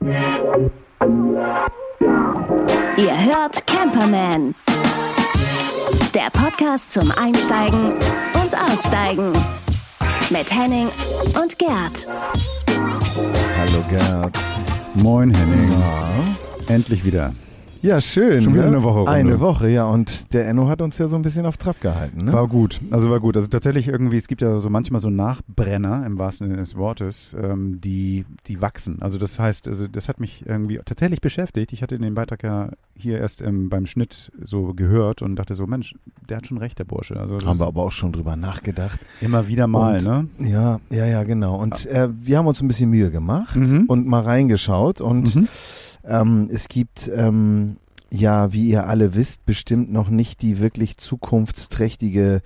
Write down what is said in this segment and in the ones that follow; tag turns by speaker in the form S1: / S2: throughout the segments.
S1: Ihr hört Camperman. Der Podcast zum Einsteigen und Aussteigen. Mit Henning und Gerd.
S2: Hallo Gerd.
S3: Moin Henning.
S2: Ja,
S3: Endlich wieder.
S2: Ja schön.
S3: Schon wieder
S2: ne?
S3: eine Woche rum,
S2: Eine
S3: ne?
S2: Woche, ja. Und der Enno hat uns ja so ein bisschen auf Trab gehalten. Ne?
S3: War gut. Also war gut. Also tatsächlich irgendwie, es gibt ja so manchmal so Nachbrenner im wahrsten Sinne des Wortes, ähm, die, die wachsen. Also das heißt, also das hat mich irgendwie tatsächlich beschäftigt. Ich hatte den Beitrag ja hier erst ähm, beim Schnitt so gehört und dachte so, Mensch, der hat schon recht, der Bursche. Also
S2: Haben wir aber auch schon drüber nachgedacht.
S3: immer wieder mal,
S2: Und-
S3: ne?
S2: Ja, ja, ja, genau. Und äh, wir haben uns ein bisschen Mühe gemacht
S3: Mhm.
S2: und mal reingeschaut. Und
S3: Mhm.
S2: Ähm, es gibt, ähm, ja, wie ihr alle wisst, bestimmt noch nicht die wirklich zukunftsträchtige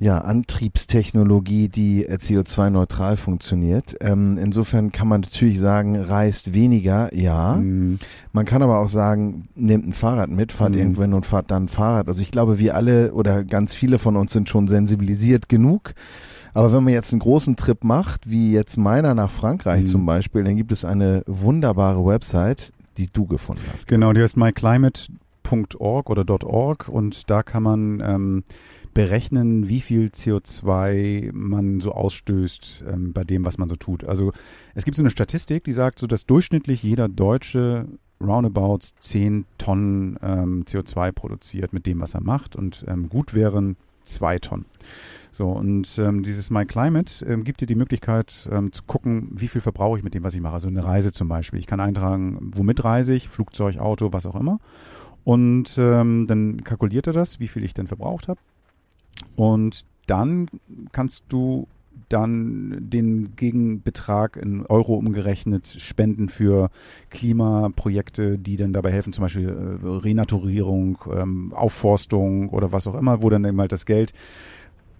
S2: ja, Antriebstechnologie, die äh, CO2-neutral funktioniert. Ähm, insofern kann man natürlich sagen, reist weniger, ja.
S3: Mhm.
S2: Man kann aber auch sagen, nehmt ein Fahrrad mit, fahrt
S3: Mhm.
S2: irgendwann und fahrt dann Fahrrad. Also ich glaube, wir alle oder ganz viele von uns sind schon sensibilisiert genug. Aber wenn man jetzt einen großen Trip macht, wie jetzt meiner nach Frankreich
S3: Mhm.
S2: zum Beispiel, dann gibt es eine wunderbare Website, die du gefunden hast.
S3: Genau, die heißt myclimate.org oder .org und da kann man ähm, berechnen, wie viel CO2 man so ausstößt ähm, bei dem, was man so tut. Also es gibt so eine Statistik, die sagt, so dass durchschnittlich jeder Deutsche roundabout 10 Tonnen ähm, CO2 produziert mit dem, was er macht und ähm, gut wären zwei Tonnen. So, und ähm, dieses My Climate ähm, gibt dir die Möglichkeit ähm, zu gucken, wie viel verbrauche ich mit dem, was ich mache. Also eine Reise zum Beispiel. Ich kann eintragen, womit reise ich, Flugzeug, Auto, was auch immer. Und ähm, dann kalkuliert er das, wie viel ich denn verbraucht habe. Und dann kannst du dann den Gegenbetrag in Euro umgerechnet spenden für Klimaprojekte, die dann dabei helfen, zum Beispiel äh, Renaturierung, ähm, Aufforstung oder was auch immer, wo dann eben halt das Geld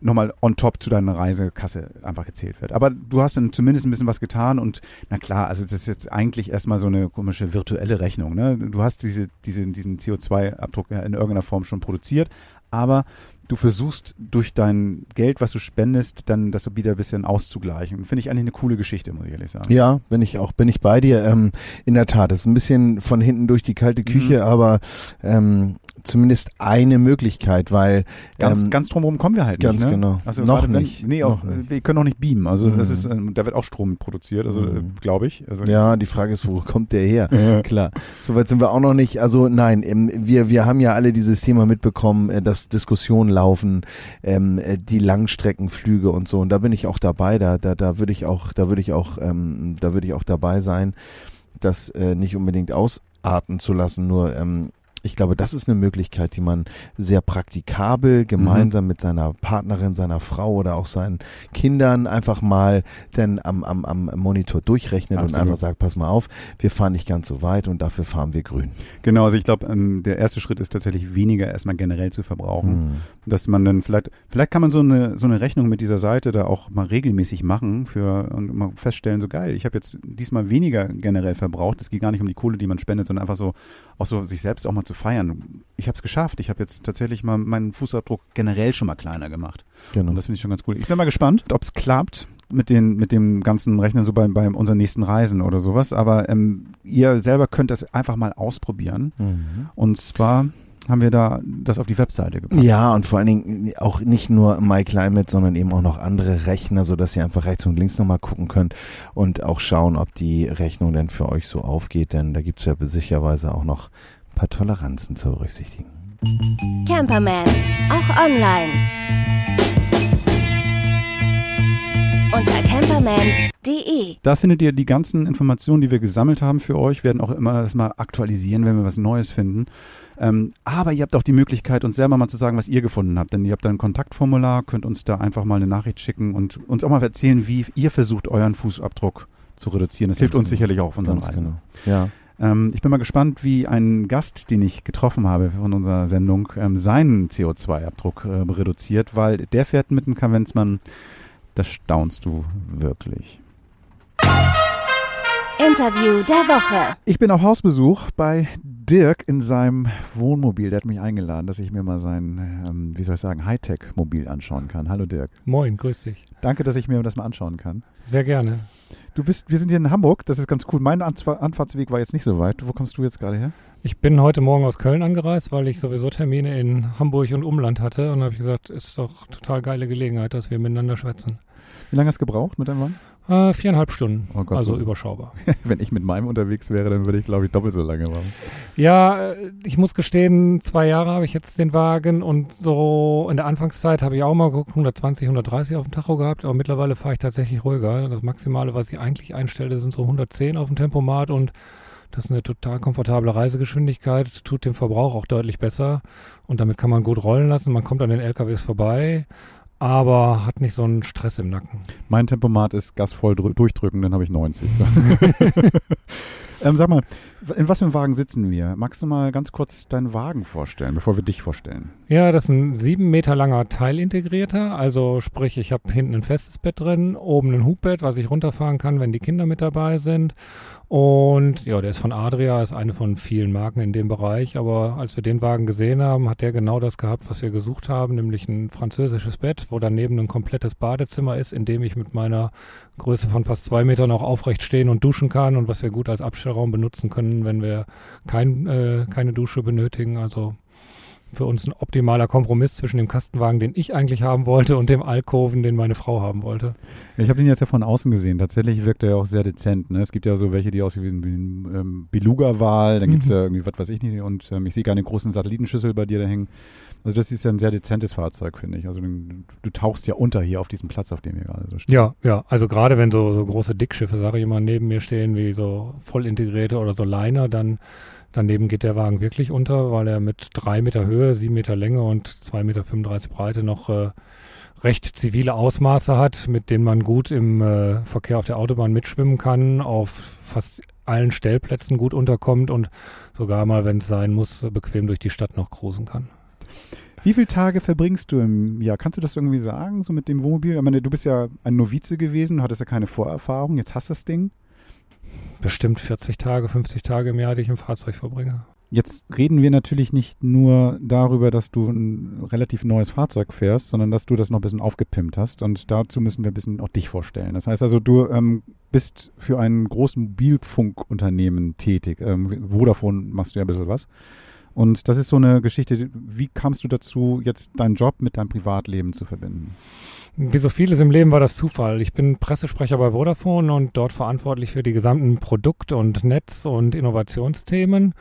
S3: nochmal on top zu deiner Reisekasse einfach gezählt wird. Aber du hast dann zumindest ein bisschen was getan und na klar, also das ist jetzt eigentlich erstmal so eine komische virtuelle Rechnung. Ne? Du hast diese, diese, diesen CO2-Abdruck ja in irgendeiner Form schon produziert, aber du versuchst durch dein Geld, was du spendest, dann das wieder ein bisschen auszugleichen. Finde ich eigentlich eine coole Geschichte, muss ich ehrlich sagen.
S2: Ja, bin ich auch, bin ich bei dir. Ähm, in der Tat, es ist ein bisschen von hinten durch die kalte Küche,
S3: Mhm.
S2: aber ähm, zumindest eine Möglichkeit, weil
S3: Ganz,
S2: ähm,
S3: ganz drumherum kommen wir halt
S2: ganz
S3: nicht. Ne?
S2: genau.
S3: Also
S2: Noch
S3: gerade wenn-
S2: nicht.
S3: Nee,
S2: Noch
S3: auch,
S2: nicht.
S3: wir können auch nicht beamen. Also das
S2: Mhm.
S3: ist, ähm, da wird auch Strom produziert, also
S2: Mhm.
S3: äh, glaube ich. Also,
S2: ja, die Frage ist, wo kommt der her?
S3: Ja.
S2: Klar, soweit sind wir auch noch nicht. Also nein, ähm, wir, wir haben ja alle dieses Thema mitbekommen, äh, dass Diskussionen laufen, ähm, äh, die Langstreckenflüge und so. Und da bin ich auch dabei. Da, da, da würde ich auch, da würde ich auch, ähm, da würde ich auch dabei sein, das äh, nicht unbedingt ausarten zu lassen. Nur ähm, ich glaube, das ist eine Möglichkeit, die man sehr praktikabel gemeinsam mit seiner Partnerin, seiner Frau oder auch seinen Kindern einfach mal dann am, am, am Monitor durchrechnet und
S3: Absolut.
S2: einfach sagt, pass mal auf, wir fahren nicht ganz so weit und dafür fahren wir grün.
S3: Genau, also ich glaube, ähm, der erste Schritt ist tatsächlich weniger erstmal generell zu verbrauchen.
S2: Hm.
S3: Dass man dann vielleicht, vielleicht kann man so eine, so eine Rechnung mit dieser Seite da auch mal regelmäßig machen für und mal feststellen, so geil, ich habe jetzt diesmal weniger generell verbraucht. Es geht gar nicht um die Kohle, die man spendet, sondern einfach so, auch so sich selbst auch mal zu feiern. Ich habe es geschafft. Ich habe jetzt tatsächlich mal meinen Fußabdruck generell schon mal kleiner gemacht.
S2: Genau.
S3: Und das finde ich schon ganz cool. Ich bin mal gespannt, ob es klappt mit, den, mit dem ganzen Rechnen so bei, bei unseren nächsten Reisen oder sowas. Aber ähm, ihr selber könnt das einfach mal ausprobieren.
S2: Mhm.
S3: Und zwar haben wir da das auf die Webseite gepackt.
S2: Ja, und vor allen Dingen auch nicht nur MyClimate, sondern eben auch noch andere Rechner, sodass ihr einfach rechts und links nochmal gucken könnt und auch schauen, ob die Rechnung denn für euch so aufgeht, denn da gibt's ja sicherweise auch noch paar Toleranzen zu berücksichtigen.
S1: Camperman, auch online. Unter camperman.de.
S3: Da findet ihr die ganzen Informationen, die wir gesammelt haben für euch, werden auch immer das mal aktualisieren, wenn wir was Neues finden. Ähm, aber ihr habt auch die Möglichkeit, uns selber mal zu sagen, was ihr gefunden habt. Denn ihr habt da ein Kontaktformular, könnt uns da einfach mal eine Nachricht schicken und uns auch mal erzählen, wie ihr versucht, euren Fußabdruck zu reduzieren. Das hilft uns
S2: genau.
S3: sicherlich auch auf unseren
S2: Ganz
S3: Reisen.
S2: genau. Ja.
S3: Ähm, ich bin mal gespannt, wie ein Gast, den ich getroffen habe von unserer Sendung, ähm, seinen CO2-Abdruck äh, reduziert, weil der fährt mit dem Kavenzmann. Das staunst du wirklich.
S1: Interview der Woche.
S3: Ich bin auf Hausbesuch bei Dirk in seinem Wohnmobil. Der hat mich eingeladen, dass ich mir mal sein, ähm, wie soll ich sagen, Hightech-Mobil anschauen kann. Hallo Dirk.
S4: Moin, grüß dich.
S3: Danke, dass ich mir das mal anschauen kann.
S4: Sehr gerne.
S3: Du bist, wir sind hier in Hamburg, das ist ganz cool. Mein Anfahrtsweg war jetzt nicht so weit. Wo kommst du jetzt gerade her?
S4: Ich bin heute Morgen aus Köln angereist, weil ich sowieso Termine in Hamburg und Umland hatte und habe ich gesagt, ist doch total geile Gelegenheit, dass wir miteinander schwätzen.
S3: Wie lange hast du gebraucht mit deinem Wagen?
S4: Äh, viereinhalb Stunden.
S3: Oh Gott,
S4: also
S3: so.
S4: überschaubar.
S3: Wenn ich mit meinem unterwegs wäre, dann würde ich, glaube ich, doppelt so lange brauchen.
S4: Ja, äh, ich muss gestehen, zwei Jahre habe ich jetzt den Wagen und so in der Anfangszeit habe ich auch mal geguckt, 120, 130 auf dem Tacho gehabt, aber mittlerweile fahre ich tatsächlich ruhiger. Das Maximale, was ich eigentlich einstelle, sind so 110 auf dem Tempomat und das ist eine total komfortable Reisegeschwindigkeit, tut dem Verbrauch auch deutlich besser und damit kann man gut rollen lassen. Man kommt an den LKWs vorbei aber hat nicht so einen Stress im Nacken.
S3: Mein Tempomat ist gasvoll durchdrücken, dann habe ich 90. So. ähm, sag mal, in was für einem Wagen sitzen wir? Magst du mal ganz kurz deinen Wagen vorstellen, bevor wir dich vorstellen?
S4: Ja, das ist ein sieben Meter langer Teilintegrierter. Also sprich, ich habe hinten ein festes Bett drin, oben ein Hubbett, was ich runterfahren kann, wenn die Kinder mit dabei sind. Und ja, der ist von Adria, ist eine von vielen Marken in dem Bereich. Aber als wir den Wagen gesehen haben, hat der genau das gehabt, was wir gesucht haben, nämlich ein französisches Bett, wo daneben ein komplettes Badezimmer ist, in dem ich mit meiner Größe von fast zwei Metern auch aufrecht stehen und duschen kann und was wir gut als Abstellraum benutzen können können, wenn wir kein, äh, keine Dusche benötigen. Also für uns ein optimaler Kompromiss zwischen dem Kastenwagen, den ich eigentlich haben wollte, und dem Alkoven, den meine Frau haben wollte.
S3: Ich habe den jetzt ja von außen gesehen. Tatsächlich wirkt er ja auch sehr dezent. Ne? Es gibt ja so welche, die aussehen wie ein ähm, Beluga-Wal. Dann gibt es mhm. ja irgendwie, was weiß ich nicht. Und ähm, ich sehe gar eine großen Satellitenschüssel bei dir da hängen. Also das ist ja ein sehr dezentes Fahrzeug, finde ich. Also du, du, tauchst ja unter hier auf diesem Platz, auf dem wir gerade so stehen.
S4: Ja, ja. Also gerade wenn so, so große Dickschiffe, sage ich mal, neben mir stehen, wie so voll integrierte oder so Liner, dann daneben geht der Wagen wirklich unter, weil er mit drei Meter Höhe, sieben Meter Länge und zwei Meter 35 Breite noch äh, recht zivile Ausmaße hat, mit denen man gut im äh, Verkehr auf der Autobahn mitschwimmen kann, auf fast allen Stellplätzen gut unterkommt und sogar mal, wenn es sein muss, bequem durch die Stadt noch cruisen kann.
S3: Wie viele Tage verbringst du im Jahr? Kannst du das irgendwie sagen, so mit dem Wohnmobil? Ich meine, du bist ja ein Novize gewesen, hattest ja keine Vorerfahrung, jetzt hast du das Ding.
S4: Bestimmt 40 Tage, 50 Tage im Jahr, die ich im Fahrzeug verbringe.
S3: Jetzt reden wir natürlich nicht nur darüber, dass du ein relativ neues Fahrzeug fährst, sondern dass du das noch ein bisschen aufgepimpt hast. Und dazu müssen wir ein bisschen auch dich vorstellen. Das heißt also, du ähm, bist für ein großes Mobilfunkunternehmen tätig. Ähm, Vodafone machst du ja ein bisschen was. Und das ist so eine Geschichte, wie kamst du dazu, jetzt deinen Job mit deinem Privatleben zu verbinden?
S4: Wie so vieles im Leben war das Zufall. Ich bin Pressesprecher bei Vodafone und dort verantwortlich für die gesamten Produkt- und Netz- und Innovationsthemen,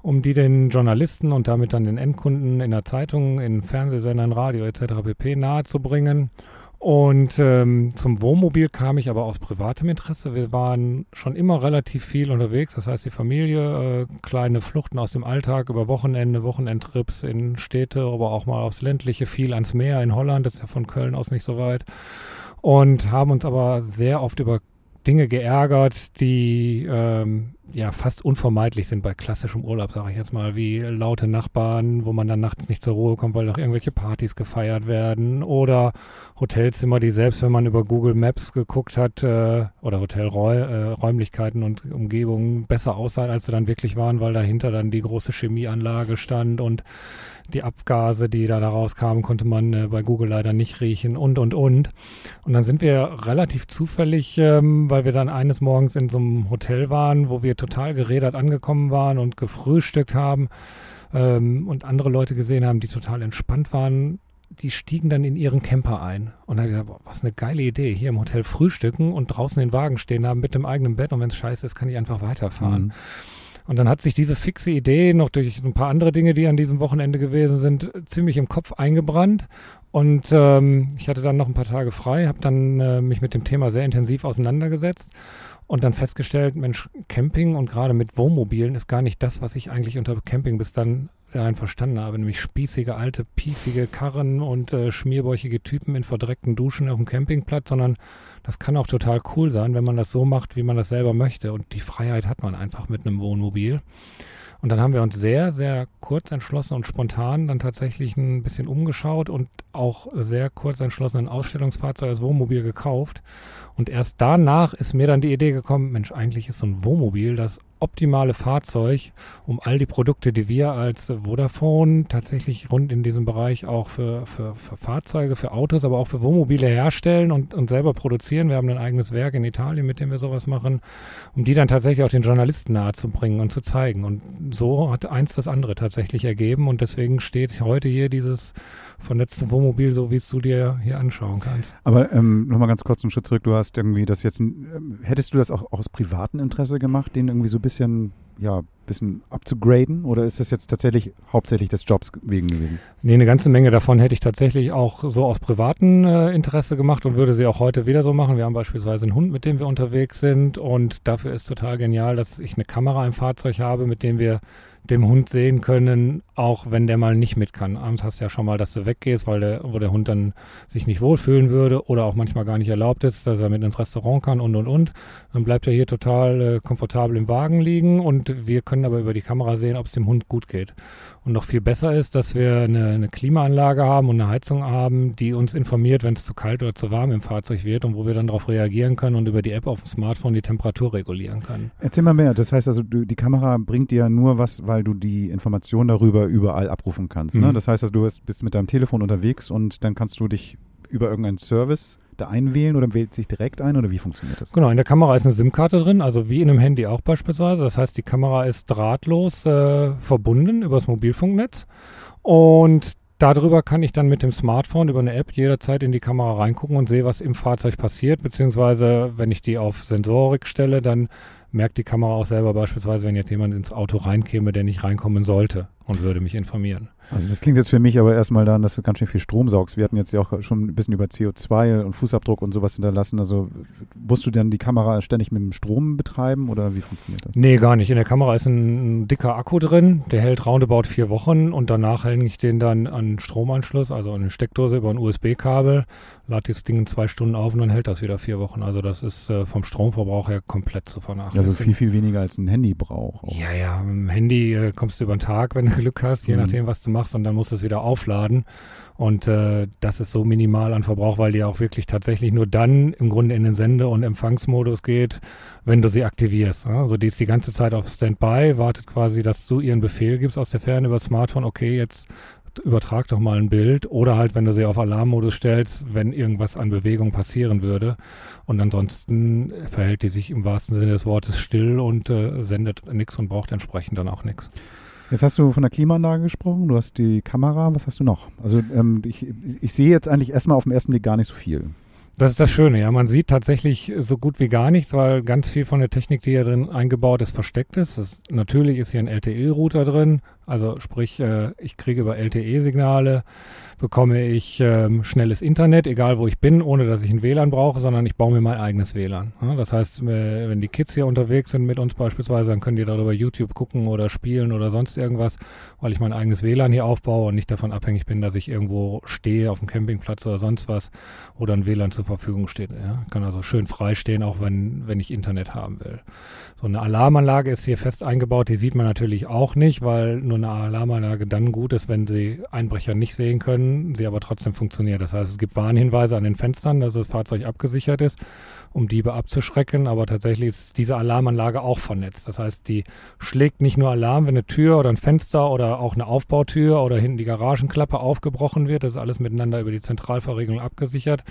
S4: um die den Journalisten und damit dann den Endkunden in der Zeitung, in Fernsehsendern, Radio etc. pp. nahezubringen. Und ähm, zum Wohnmobil kam ich aber aus privatem Interesse. Wir waren schon immer relativ viel unterwegs. Das heißt, die Familie, äh, kleine Fluchten aus dem Alltag über Wochenende, Wochenendtrips in Städte, aber auch mal aufs ländliche, viel ans Meer in Holland. Das ist ja von Köln aus nicht so weit. Und haben uns aber sehr oft über Dinge geärgert, die ähm, ja fast unvermeidlich sind bei klassischem Urlaub, sage ich jetzt mal, wie laute Nachbarn, wo man dann nachts nicht zur Ruhe kommt, weil noch irgendwelche Partys gefeiert werden oder Hotelzimmer, die selbst, wenn man über Google Maps geguckt hat äh, oder Hotelräumlichkeiten äh, und Umgebungen besser aussahen, als sie dann wirklich waren, weil dahinter dann die große Chemieanlage stand und die Abgase, die da rauskamen, konnte man äh, bei Google leider nicht riechen und, und, und. Und dann sind wir relativ zufällig, ähm, weil wir dann eines Morgens in so einem Hotel waren, wo wir total gerädert angekommen waren und gefrühstückt haben ähm, und andere Leute gesehen haben, die total entspannt waren, die stiegen dann in ihren Camper ein. Und dann habe ich gesagt, boah, was eine geile Idee, hier im Hotel frühstücken und draußen den Wagen stehen haben mit dem eigenen Bett und wenn es scheiße ist, kann ich einfach weiterfahren. Mhm. Und dann hat sich diese fixe Idee noch durch ein paar andere Dinge, die an diesem Wochenende gewesen sind, ziemlich im Kopf eingebrannt. Und ähm, ich hatte dann noch ein paar Tage frei, habe dann äh, mich mit dem Thema sehr intensiv auseinandergesetzt und dann festgestellt, Mensch, Camping und gerade mit Wohnmobilen ist gar nicht das, was ich eigentlich unter Camping bis dann rein verstanden habe, nämlich spießige, alte, piefige Karren und äh, schmierbäuchige Typen in verdreckten Duschen auf dem Campingplatz, sondern das kann auch total cool sein, wenn man das so macht, wie man das selber möchte. Und die Freiheit hat man einfach mit einem Wohnmobil. Und dann haben wir uns sehr, sehr kurz entschlossen und spontan dann tatsächlich ein bisschen umgeschaut und auch sehr kurz entschlossen ein Ausstellungsfahrzeug als Wohnmobil gekauft. Und erst danach ist mir dann die Idee gekommen, Mensch, eigentlich ist so ein Wohnmobil das optimale Fahrzeug, um all die Produkte, die wir als Vodafone tatsächlich rund in diesem Bereich auch für, für, für Fahrzeuge, für Autos, aber auch für Wohnmobile herstellen und, und selber produzieren. Wir haben ein eigenes Werk in Italien, mit dem wir sowas machen, um die dann tatsächlich auch den Journalisten nahe zu bringen und zu zeigen. Und so hat eins das andere tatsächlich ergeben und deswegen steht heute hier dieses vernetzte Wohnmobil, so wie es du dir hier anschauen kannst.
S3: Aber ähm, nochmal ganz kurz einen Schritt zurück. Du hast irgendwie das jetzt, ähm, hättest du das auch aus privatem Interesse gemacht, den irgendwie so ein bisschen, ja, bisschen abzugraden? Oder ist das jetzt tatsächlich hauptsächlich des Jobs wegen gewesen?
S4: Nee, eine ganze Menge davon hätte ich tatsächlich auch so aus privatem äh, Interesse gemacht und würde sie auch heute wieder so machen. Wir haben beispielsweise einen Hund, mit dem wir unterwegs sind und dafür ist total genial, dass ich eine Kamera im Fahrzeug habe, mit dem wir dem Hund sehen können, auch wenn der mal nicht mit kann. Abends hast du ja schon mal, dass du weggehst, weil der, wo der Hund dann sich nicht wohlfühlen würde oder auch manchmal gar nicht erlaubt ist, dass er mit ins Restaurant kann und und und. Dann bleibt er hier total äh, komfortabel im Wagen liegen und wir können aber über die Kamera sehen, ob es dem Hund gut geht. Und noch viel besser ist, dass wir eine, eine Klimaanlage haben und eine Heizung haben, die uns informiert, wenn es zu kalt oder zu warm im Fahrzeug wird und wo wir dann darauf reagieren können und über die App auf dem Smartphone die Temperatur regulieren können.
S3: Erzähl mal mehr. Das heißt also, du, die Kamera bringt dir nur was, weil du die Information darüber überall abrufen kannst. Ne?
S4: Mhm.
S3: Das heißt also, du bist mit deinem Telefon unterwegs und dann kannst du dich über irgendeinen Service da einwählen oder wählt sich direkt ein oder wie funktioniert das?
S4: Genau, in der Kamera ist eine SIM-Karte drin, also wie in einem Handy auch beispielsweise. Das heißt, die Kamera ist drahtlos äh, verbunden über das Mobilfunknetz und darüber kann ich dann mit dem Smartphone über eine App jederzeit in die Kamera reingucken und sehe, was im Fahrzeug passiert, beziehungsweise wenn ich die auf Sensorik stelle, dann merkt die Kamera auch selber beispielsweise, wenn jetzt jemand ins Auto reinkäme, der nicht reinkommen sollte und würde mich informieren.
S3: Also das klingt jetzt für mich aber erstmal daran, dass du ganz schön viel Strom saugst. Wir hatten jetzt ja auch schon ein bisschen über CO2 und Fußabdruck und sowas hinterlassen. Also musst du dann die Kamera ständig mit dem Strom betreiben oder wie funktioniert das?
S4: Nee, gar nicht. In der Kamera ist ein, dicker Akku drin, der hält roundabout vier Wochen und danach hänge ich den dann an einen Stromanschluss, also an eine Steckdose über ein USB-Kabel, lade das Ding in zwei Stunden auf und dann hält das wieder vier Wochen. Also das ist äh, vom Stromverbrauch her komplett zu vernachlässigen.
S3: Also viel, viel weniger als ein Handy braucht. auch.
S4: Ja, ja, mit dem Handy äh, kommst du über den Tag, wenn du Glück hast, je
S3: Mhm.
S4: nachdem, was du machst, und dann musst du es wieder aufladen. Und äh, das ist so minimal an Verbrauch, weil die auch wirklich tatsächlich nur dann im Grunde in den Sende- und Empfangsmodus geht, wenn du sie aktivierst. Also die ist die ganze Zeit auf Standby, wartet quasi, dass du ihren Befehl gibst aus der Ferne über Smartphone, okay, jetzt übertrag doch mal ein Bild oder halt, wenn du sie auf Alarmmodus stellst, wenn irgendwas an Bewegung passieren würde. Und ansonsten verhält die sich im wahrsten Sinne des Wortes still und äh, sendet nichts und braucht entsprechend dann auch nichts.
S3: Jetzt hast du von der Klimaanlage gesprochen, du hast die Kamera, was hast du noch? Also ähm, ich, ich sehe jetzt eigentlich erstmal auf den ersten Blick gar nicht so viel.
S4: Das ist das Schöne, ja. Man sieht tatsächlich so gut wie gar nichts, weil ganz viel von der Technik, die hier drin eingebaut ist, versteckt ist. Das, natürlich ist hier ein LTE-Router drin, also sprich, äh, ich kriege über LTE-Signale, bekomme ich ähm, schnelles Internet, egal wo ich bin, ohne dass ich ein WLAN brauche, sondern ich baue mir mein eigenes WLAN. Das heißt, äh, wenn die Kids hier unterwegs sind mit uns beispielsweise, dann können die darüber YouTube gucken oder spielen oder sonst irgendwas, weil ich mein eigenes WLAN hier aufbaue und nicht davon abhängig bin, dass ich irgendwo stehe auf dem Campingplatz oder sonst was, wo dann WLAN zur Verfügung steht. Ja. Kann also schön frei stehen, auch wenn, wenn ich Internet haben will. So eine Alarmanlage ist hier fest eingebaut, die sieht man natürlich auch nicht, weil nur eine Alarmanlage dann gut ist, wenn sie Einbrecher nicht sehen können, sie aber trotzdem funktioniert. Das heißt, es gibt Warnhinweise an den Fenstern, dass das Fahrzeug abgesichert ist, um Diebe abzuschrecken, aber tatsächlich ist diese Alarmanlage auch vernetzt. Das heißt, die schlägt nicht nur Alarm, wenn eine Tür oder ein Fenster oder auch eine Aufbautür oder hinten die Garagenklappe aufgebrochen wird, das ist alles miteinander über die Zentralverriegelung abgesichert,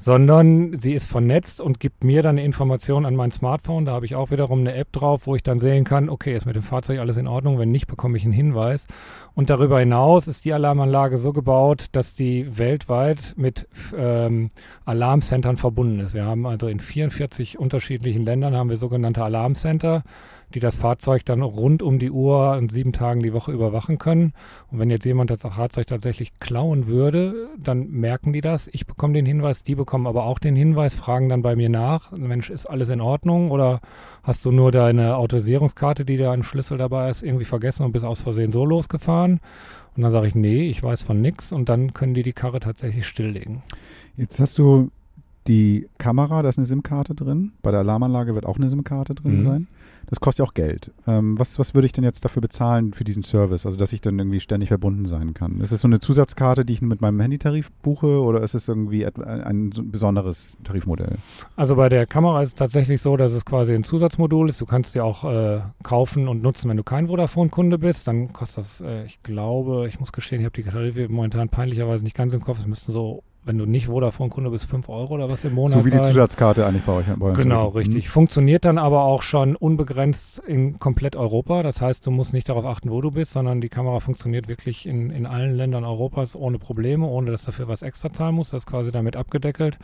S4: sondern sie ist vernetzt und gibt mir dann eine Information an mein Smartphone. Da habe ich auch wiederum eine App drauf, wo ich dann sehen kann, okay, ist mit dem Fahrzeug alles in Ordnung, wenn nicht, bekomme ich einen Hinweis. Und darüber hinaus ist die Alarmanlage so gebaut, dass die weltweit mit ähm, Alarmcentern verbunden ist. Wir haben also in 44 unterschiedlichen Ländern haben wir sogenannte Alarmcenter, die das Fahrzeug dann rund um die Uhr und sieben Tagen die Woche überwachen können. Und wenn jetzt jemand das Fahrzeug tatsächlich klauen würde, dann merken die das. Ich bekomme den Hinweis, die bekommen aber auch den Hinweis, fragen dann bei mir nach, Mensch, ist alles in Ordnung oder hast du nur deine Autorisierungskarte, die da ein Schlüssel dabei ist, irgendwie vergessen und bist aus Versehen so losgefahren? Und dann sage ich, nee, ich weiß von nix und dann können die die Karre tatsächlich stilllegen.
S3: Jetzt hast du Die Kamera, da ist eine SIM-Karte drin. Bei der Alarmanlage wird auch eine SIM-Karte drin
S4: Mhm.
S3: sein. Das kostet ja auch Geld. Ähm, was, was würde ich denn jetzt dafür bezahlen für diesen Service? Also, dass ich dann irgendwie ständig verbunden sein kann. Ist es so eine Zusatzkarte, die ich mit meinem Handytarif buche oder ist es irgendwie ein, ein so besonderes Tarifmodell?
S4: Also bei der Kamera ist es tatsächlich so, dass es quasi ein Zusatzmodul ist. Du kannst die auch äh, kaufen und nutzen, wenn du kein Vodafone-Kunde bist. Dann kostet das, äh, ich glaube, ich muss gestehen, ich habe die Tarife momentan peinlicherweise nicht ganz im Kopf. Es müssten so, wenn du nicht Vodafone-Kunde bist, 5 Euro oder was im Monat
S3: so wie die. Zusatzkarte eigentlich bei euch. Bei euren
S4: Genau,
S3: Tarifen.
S4: richtig. Funktioniert dann aber auch schon unbegrenzt in komplett Europa. Das heißt, du musst nicht darauf achten, wo du bist, sondern die Kamera funktioniert wirklich in, in allen Ländern Europas ohne Probleme, ohne dass du dafür was extra zahlen musst. Das ist quasi damit abgedeckelt.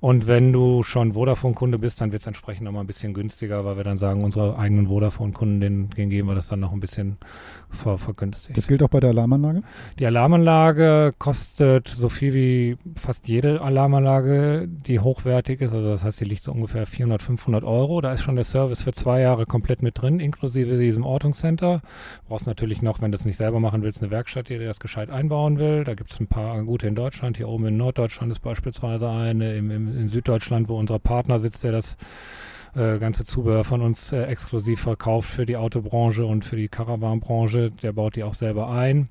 S4: Und wenn du schon Vodafone-Kunde bist, dann wird es entsprechend nochmal ein bisschen günstiger, weil wir dann sagen, unsere eigenen Vodafone-Kunden, denen, denen geben wir das dann noch ein bisschen ver, vergünstigt.
S3: Das gilt auch bei der Alarmanlage?
S4: Die Alarmanlage kostet so viel wie fast jede Alarmanlage, die hochwertig ist. Also das heißt, die liegt so ungefähr 400, 500 Euro. Da ist schon der Service für zwei Jahre komplett mit drin, inklusive diesem Ortungscenter. Du brauchst natürlich noch, wenn du es nicht selber machen willst, eine Werkstatt, die dir das gescheit einbauen will. Da gibt es ein paar gute in Deutschland. Hier oben in Norddeutschland ist beispielsweise eine, im, im, in Süddeutschland, wo unser Partner sitzt, der das äh, ganze Zubehör von uns äh, exklusiv verkauft für die Autobranche und für die Caravan-Branche. Der baut die auch selber ein.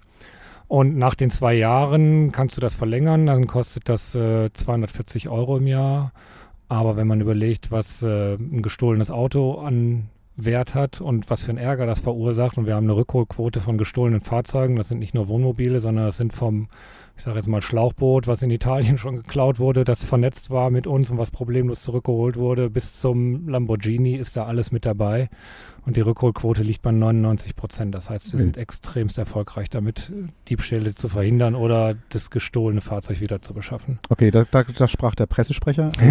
S4: Und nach den zwei Jahren kannst du das verlängern, dann kostet das äh, 240 Euro im Jahr. Aber wenn man überlegt, was äh, ein gestohlenes Auto an Wert hat und was für einen Ärger das verursacht, und wir haben eine Rückholquote von gestohlenen Fahrzeugen, das sind nicht nur Wohnmobile, sondern das sind vom, ich sage jetzt mal Schlauchboot, was in Italien schon geklaut wurde, das vernetzt war mit uns und was problemlos zurückgeholt wurde, bis zum Lamborghini ist da alles mit dabei. Und die Rückholquote liegt bei 99 Prozent. Das heißt, wir
S3: Mhm.
S4: sind extremst erfolgreich damit, Diebstähle zu verhindern oder das gestohlene Fahrzeug wieder zu beschaffen.
S3: Okay, da, da, da sprach der Pressesprecher.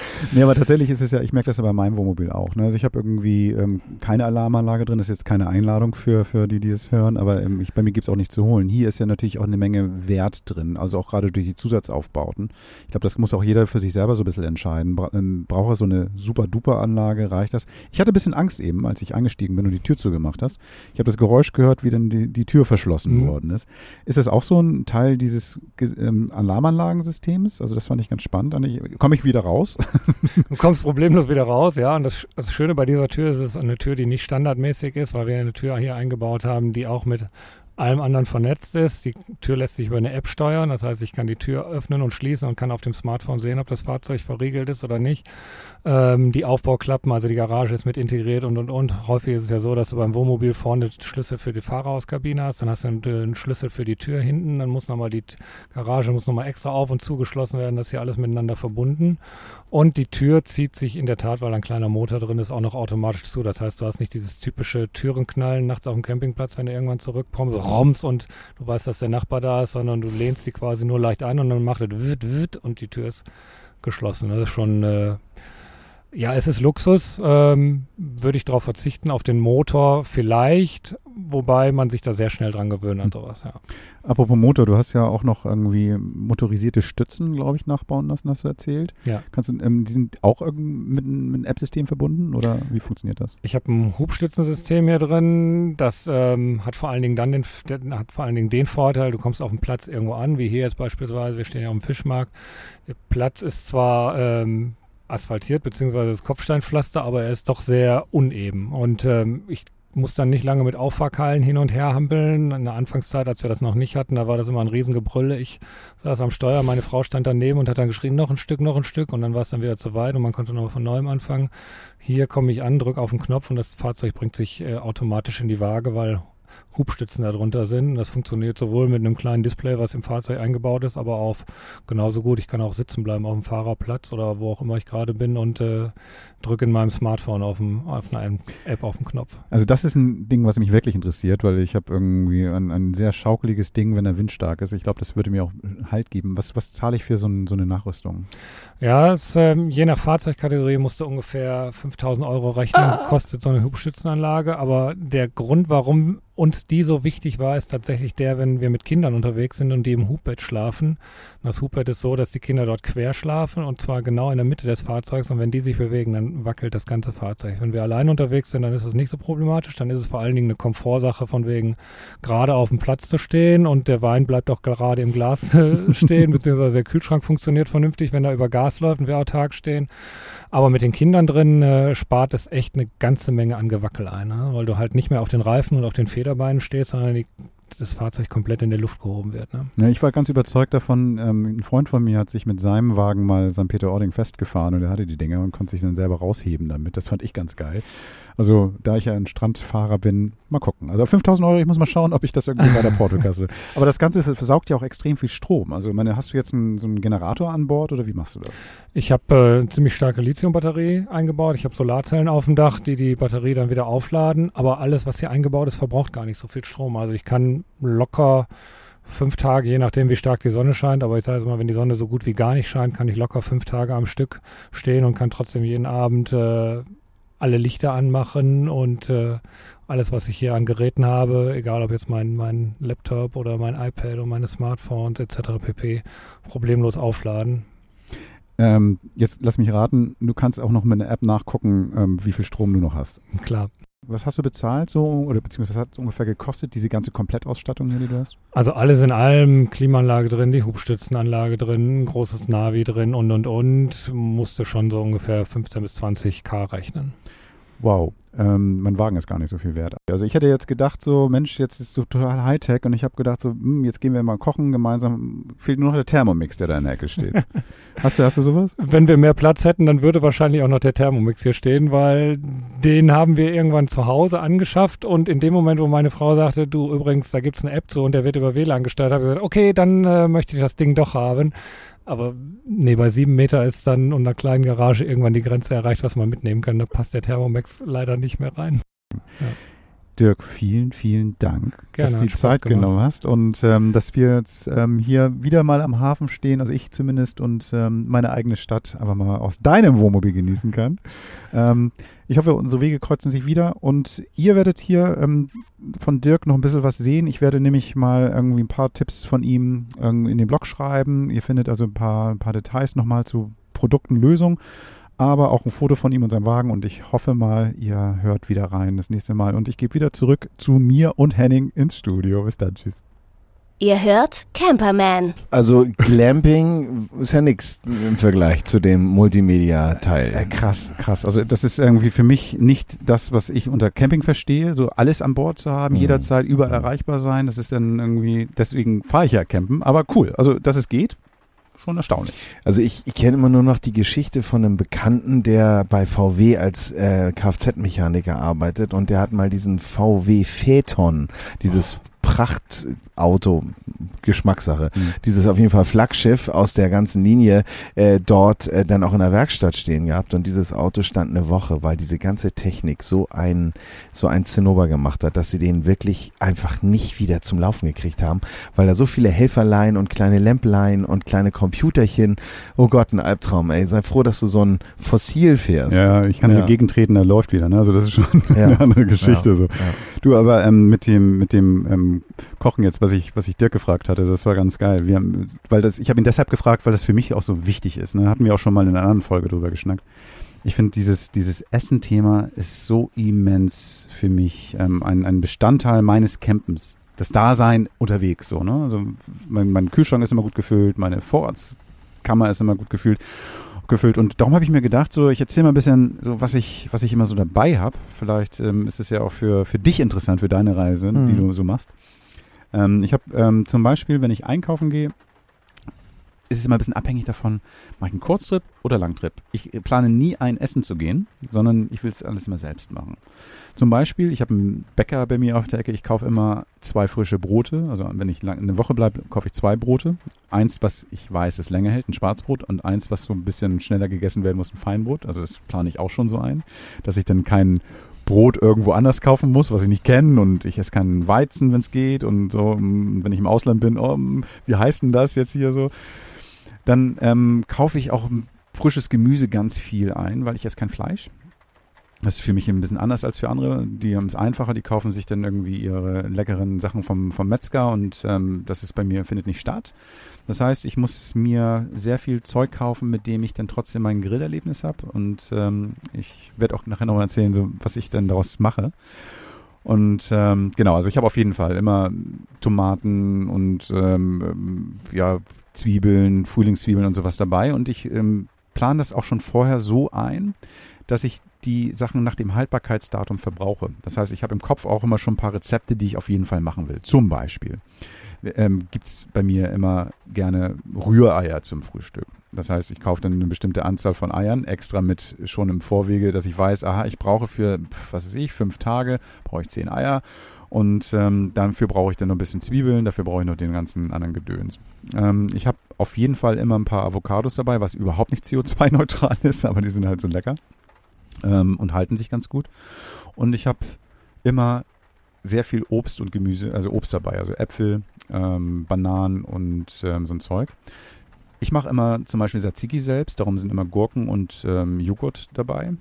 S3: nee, aber tatsächlich ist es ja, ich merke das ja bei meinem Wohnmobil auch. Ne? Also ich habe irgendwie ähm, keine Alarmanlage drin, das ist jetzt keine Einladung für, für die, die es hören, aber ähm, ich, bei mir gibt es auch nicht zu holen. Hier ist ja natürlich auch eine Menge Wert drin, also auch gerade durch die Zusatzaufbauten. Ich glaube, das muss auch jeder für sich selber so ein bisschen entscheiden. Bra ähm, braucht er so eine super-duper-Anlage, reicht das? Ich hatte ein bisschen Angst eben, als ich eingestiegen bin und die Tür zugemacht hast. Ich habe das Geräusch gehört, wie dann die, die Tür verschlossen
S4: Mhm.
S3: worden ist. Ist das auch so ein Teil dieses ähm, Alarmanlagensystems? Also das fand ich ganz spannend. Komme ich wieder raus?
S4: Du kommst problemlos wieder raus, ja. Und das, das Schöne bei dieser Tür ist, es ist eine Tür, die nicht standardmäßig ist, weil wir eine Tür hier eingebaut haben, die auch mit allem anderen vernetzt ist. Die Tür lässt sich über eine App steuern. Das heißt, ich kann die Tür öffnen und schließen und kann auf dem Smartphone sehen, ob das Fahrzeug verriegelt ist oder nicht. Ähm, die Aufbauklappen, also die Garage ist mit integriert und und und. Häufig ist es ja so, dass du beim Wohnmobil vorne Schlüssel für die Fahrerhauskabine hast, dann hast du einen, einen Schlüssel für die Tür hinten, dann muss nochmal die Garage muss nochmal extra auf und zugeschlossen werden. Das ist hier alles miteinander verbunden. Und die Tür zieht sich in der Tat, weil ein kleiner Motor drin ist, auch noch automatisch zu. Das heißt, du hast nicht dieses typische Türenknallen nachts auf dem Campingplatz, wenn du irgendwann zurückkommst, roms und du weißt, dass der Nachbar da ist, sondern du lehnst die quasi nur leicht ein und dann macht es wüt, wüt und die Tür ist geschlossen. Das ist schon, äh, ja, es ist Luxus. Ähm, würde ich darauf verzichten, auf den Motor vielleicht, wobei man sich da sehr schnell dran gewöhnt an sowas, ja.
S3: Apropos Motor, du hast ja auch noch irgendwie motorisierte Stützen, glaube ich, nachbauen lassen, hast du erzählt.
S4: Ja.
S3: Kannst du, ähm, die sind auch mit, einem- mit einem App-System verbunden oder wie funktioniert das?
S4: Ich habe ein Hubstützensystem hier drin. Das ähm, hat vor allen Dingen dann den, hat vor allen Dingen den Vorteil, du kommst auf dem Platz irgendwo an, wie hier jetzt beispielsweise. Wir stehen ja auf dem Fischmarkt. Der Platz ist zwar ähm, asphaltiert beziehungsweise das Kopfsteinpflaster, aber er ist doch sehr uneben. Und ähm, ich muss dann nicht lange mit Auffahrkeilen hin und her hampeln. In der Anfangszeit, als wir das noch nicht hatten, da war das immer ein Riesengebrülle. Ich saß am Steuer, meine Frau stand daneben und hat dann geschrien, noch ein Stück, noch ein Stück. Und dann war es dann wieder zu weit und man konnte nochmal von neuem anfangen. Hier komme ich an, drücke auf den Knopf und das Fahrzeug bringt sich äh, automatisch in die Waage, weil Hubstützen darunter sind. Das funktioniert sowohl mit einem kleinen Display, was im Fahrzeug eingebaut ist, aber auch genauso gut. Ich kann auch sitzen bleiben auf dem Fahrerplatz oder wo auch immer ich gerade bin und äh, drücke in meinem Smartphone auf, dem, auf einer App auf den Knopf.
S3: Also das ist ein Ding, was mich wirklich interessiert, weil ich habe irgendwie ein, ein sehr schaukeliges Ding, wenn der Wind stark ist. Ich glaube, das würde mir auch Halt geben. Was, was zahle ich für so, ein, so eine Nachrüstung?
S4: Ja, es, ähm, je nach Fahrzeugkategorie musst du ungefähr 5000 Euro rechnen, kostet so eine Hubstützenanlage. Aber der Grund, warum uns die so wichtig war, ist tatsächlich der, wenn wir mit Kindern unterwegs sind und die im Hubbett schlafen. Das Hubbett ist so, dass die Kinder dort quer schlafen und zwar genau in der Mitte des Fahrzeugs und wenn die sich bewegen, dann wackelt das ganze Fahrzeug. Wenn wir allein unterwegs sind, dann ist es nicht so problematisch, dann ist es vor allen Dingen eine Komfortsache von wegen gerade auf dem Platz zu stehen und der Wein bleibt auch gerade im Glas stehen, beziehungsweise der Kühlschrank funktioniert vernünftig, wenn er über Gas läuft und wir autark stehen. Aber mit den Kindern drin äh, spart es echt eine ganze Menge an Gewackel ein, ne? weil du halt nicht mehr auf den Reifen und auf den Federbeinen stehst, sondern die das Fahrzeug komplett in der Luft gehoben wird. Ne?
S3: Ja, ich war ganz überzeugt davon. Ähm, ein Freund von mir hat sich mit seinem Wagen mal St. Peter-Ording festgefahren und er hatte die Dinger und konnte sich dann selber rausheben damit. Das fand ich ganz geil. Also, da ich ja ein Strandfahrer bin, mal gucken. Also, 5000 Euro, ich muss mal schauen, ob ich das irgendwie bei der Portokasse. Aber das Ganze versaugt ja auch extrem viel Strom. Also, meine, hast du jetzt einen, so einen Generator an Bord oder wie machst du das?
S4: Ich habe äh, eine ziemlich starke Lithiumbatterie eingebaut. Ich habe Solarzellen auf dem Dach, die die Batterie dann wieder aufladen. Aber alles, was hier eingebaut ist, verbraucht gar nicht so viel Strom. Also, ich kann locker fünf Tage, je nachdem, wie stark die Sonne scheint. Aber ich sage mal, wenn die Sonne so gut wie gar nicht scheint, kann ich locker fünf Tage am Stück stehen und kann trotzdem jeden Abend äh, alle Lichter anmachen und äh, alles, was ich hier an Geräten habe, egal ob jetzt mein, mein Laptop oder mein iPad und meine Smartphones etc. pp, problemlos aufladen.
S3: Ähm, jetzt lass mich raten, du kannst auch noch mit einer App nachgucken, ähm, wie viel Strom du noch hast.
S4: Klar.
S3: Was hast du bezahlt so oder beziehungsweise was hat es ungefähr gekostet, diese ganze Komplettausstattung hier, die du hast?
S4: Also alles in allem, Klimaanlage drin, die Hubstützenanlage drin, großes Navi drin und und und, musste schon so ungefähr 15 bis 20 K rechnen.
S3: Wow, ähm, mein Wagen ist gar nicht so viel wert. Also ich hätte jetzt gedacht so, Mensch, jetzt ist so total Hightech und ich habe gedacht so, hm, jetzt gehen wir mal kochen gemeinsam. Fehlt nur noch der Thermomix, der da in der Ecke steht. hast du, hast du sowas?
S4: Wenn wir mehr Platz hätten, dann würde wahrscheinlich auch noch der Thermomix hier stehen, weil den haben wir irgendwann zu Hause angeschafft und in dem Moment, wo meine Frau sagte, du übrigens, da gibt's eine App zu und der wird über WLAN gesteuert, habe ich gesagt, okay, dann äh, möchte ich das Ding doch haben. Aber nee, bei sieben Meter ist dann und einer kleinen Garage irgendwann die Grenze erreicht, was man mitnehmen kann. Da passt der Thermomax leider nicht mehr rein.
S3: Ja. Dirk, vielen, vielen Dank, Gerne, dass du die Zeit gemacht. genommen hast und ähm, dass wir jetzt ähm, hier wieder mal am Hafen stehen, also ich zumindest und ähm, meine eigene Stadt einfach mal aus deinem Wohnmobil genießen kann. Ähm, ich hoffe, unsere Wege kreuzen sich wieder und ihr werdet hier ähm, von Dirk noch ein bisschen was sehen. Ich werde nämlich mal irgendwie ein paar Tipps von ihm in den Blog schreiben. Ihr findet also ein paar, ein paar Details nochmal zu Produkten, Lösungen aber auch ein Foto von ihm und seinem Wagen und ich hoffe mal, ihr hört wieder rein das nächste Mal und ich gebe wieder zurück zu mir und Henning ins Studio. Bis dann, tschüss.
S1: Ihr hört Camperman.
S2: Also Glamping ist ja nichts im Vergleich zu dem Multimedia-Teil.
S3: Äh, krass, krass. Also das ist irgendwie für mich nicht das, was ich unter Camping verstehe, so alles an Bord zu haben, mhm. jederzeit überall erreichbar sein. Das ist dann irgendwie, deswegen fahre ich ja campen. Aber cool, also dass es geht, schon erstaunlich.
S2: Also ich, ich kenne immer nur noch die Geschichte von einem Bekannten, der bei VW als äh, Kfz-Mechaniker arbeitet und der hat mal diesen VW Phaeton, dieses Prachtauto, Geschmackssache. Mhm. Dieses auf jeden Fall Flaggschiff aus der ganzen Linie äh, dort äh, dann auch in der Werkstatt stehen gehabt und dieses Auto stand eine Woche, weil diese ganze Technik so ein so ein Zinnober gemacht hat, dass sie den wirklich einfach nicht wieder zum Laufen gekriegt haben, weil da so viele Helferlein und kleine Lämplein und kleine Computerchen. Oh Gott, ein Albtraum. Ey, sei froh, dass du so ein Fossil fährst.
S3: Ja, ich kann ja. dagegen treten, da läuft wieder. Ne? Also das ist schon ja. eine andere Geschichte. Ja. So. Du, aber ähm, mit dem mit dem ähm, Kochen jetzt, was ich was ich Dirk gefragt hatte, das war ganz geil. Wir haben, weil das, ich habe ihn deshalb gefragt, weil das für mich auch so wichtig ist. Ne? Hatten wir auch schon mal in einer anderen Folge drüber geschnackt. Ich finde, dieses, dieses Essen-Thema ist so immens für mich ähm, ein, ein Bestandteil meines Campens. Das Dasein unterwegs, so, ne? Also mein, mein Kühlschrank ist immer gut gefüllt, meine Vorratskammer ist immer gut gefüllt gefüllt. Und darum habe ich mir gedacht, so ich erzähle mal ein bisschen, so was ich, was ich immer so dabei habe. Vielleicht ähm, ist es ja auch für, für dich interessant, für deine Reise, mhm. die du so machst. Ähm, ich habe ähm, zum Beispiel, wenn ich einkaufen gehe, ist es immer ein bisschen abhängig davon, mache ich einen Kurztrip oder Langtrip. Ich plane nie ein Essen zu gehen, sondern ich will es alles immer selbst machen. Zum Beispiel, ich habe einen Bäcker bei mir auf der Ecke, ich kaufe immer zwei frische Brote. Also wenn ich lang, eine Woche bleibe, kaufe ich zwei Brote. Eins, was ich weiß, es länger hält, ein Schwarzbrot und eins, was so ein bisschen schneller gegessen werden muss, ein Feinbrot. Also das plane ich auch schon so ein, dass ich dann keinen Brot irgendwo anders kaufen muss, was ich nicht kenne und ich esse keinen Weizen, wenn es geht und so, wenn ich im Ausland bin, oh, wie heißt denn das jetzt hier so? Dann ähm, kaufe ich auch frisches Gemüse ganz viel ein, weil ich esse kein Fleisch. Das ist für mich ein bisschen anders als für andere. Die haben es einfacher, die kaufen sich dann irgendwie ihre leckeren Sachen vom, vom Metzger und ähm, das ist bei mir, findet nicht statt. Das heißt, ich muss mir sehr viel Zeug kaufen, mit dem ich dann trotzdem mein Grillerlebnis habe. Und ähm, ich werde auch nachher noch erzählen, so, was ich dann daraus mache. Und ähm, genau, also ich habe auf jeden Fall immer Tomaten und ähm, ja, Zwiebeln, Frühlingszwiebeln und sowas dabei. Und ich ähm, plane das auch schon vorher so ein, dass ich die Sachen nach dem Haltbarkeitsdatum verbrauche. Das heißt, ich habe im Kopf auch immer schon ein paar Rezepte, die ich auf jeden Fall machen will. Zum Beispiel ähm, gibt es bei mir immer gerne Rühreier zum Frühstück. Das heißt, ich kaufe dann eine bestimmte Anzahl von Eiern extra mit schon im Vorwege, dass ich weiß, aha, ich brauche für, was weiß ich, fünf Tage, brauche ich zehn Eier. Und ähm, dafür brauche ich dann noch ein bisschen Zwiebeln, dafür brauche ich noch den ganzen anderen Gedöns. Ähm, ich habe auf jeden Fall immer ein paar Avocados dabei, was überhaupt nicht CO2-neutral ist, aber die sind halt so lecker ähm, und halten sich ganz gut. Und ich habe immer sehr viel Obst und Gemüse, also Obst dabei, also Äpfel, ähm, Bananen und ähm, so ein Zeug. Ich mache immer zum Beispiel Tzatziki selbst, darum sind immer Gurken und ähm, Joghurt dabei.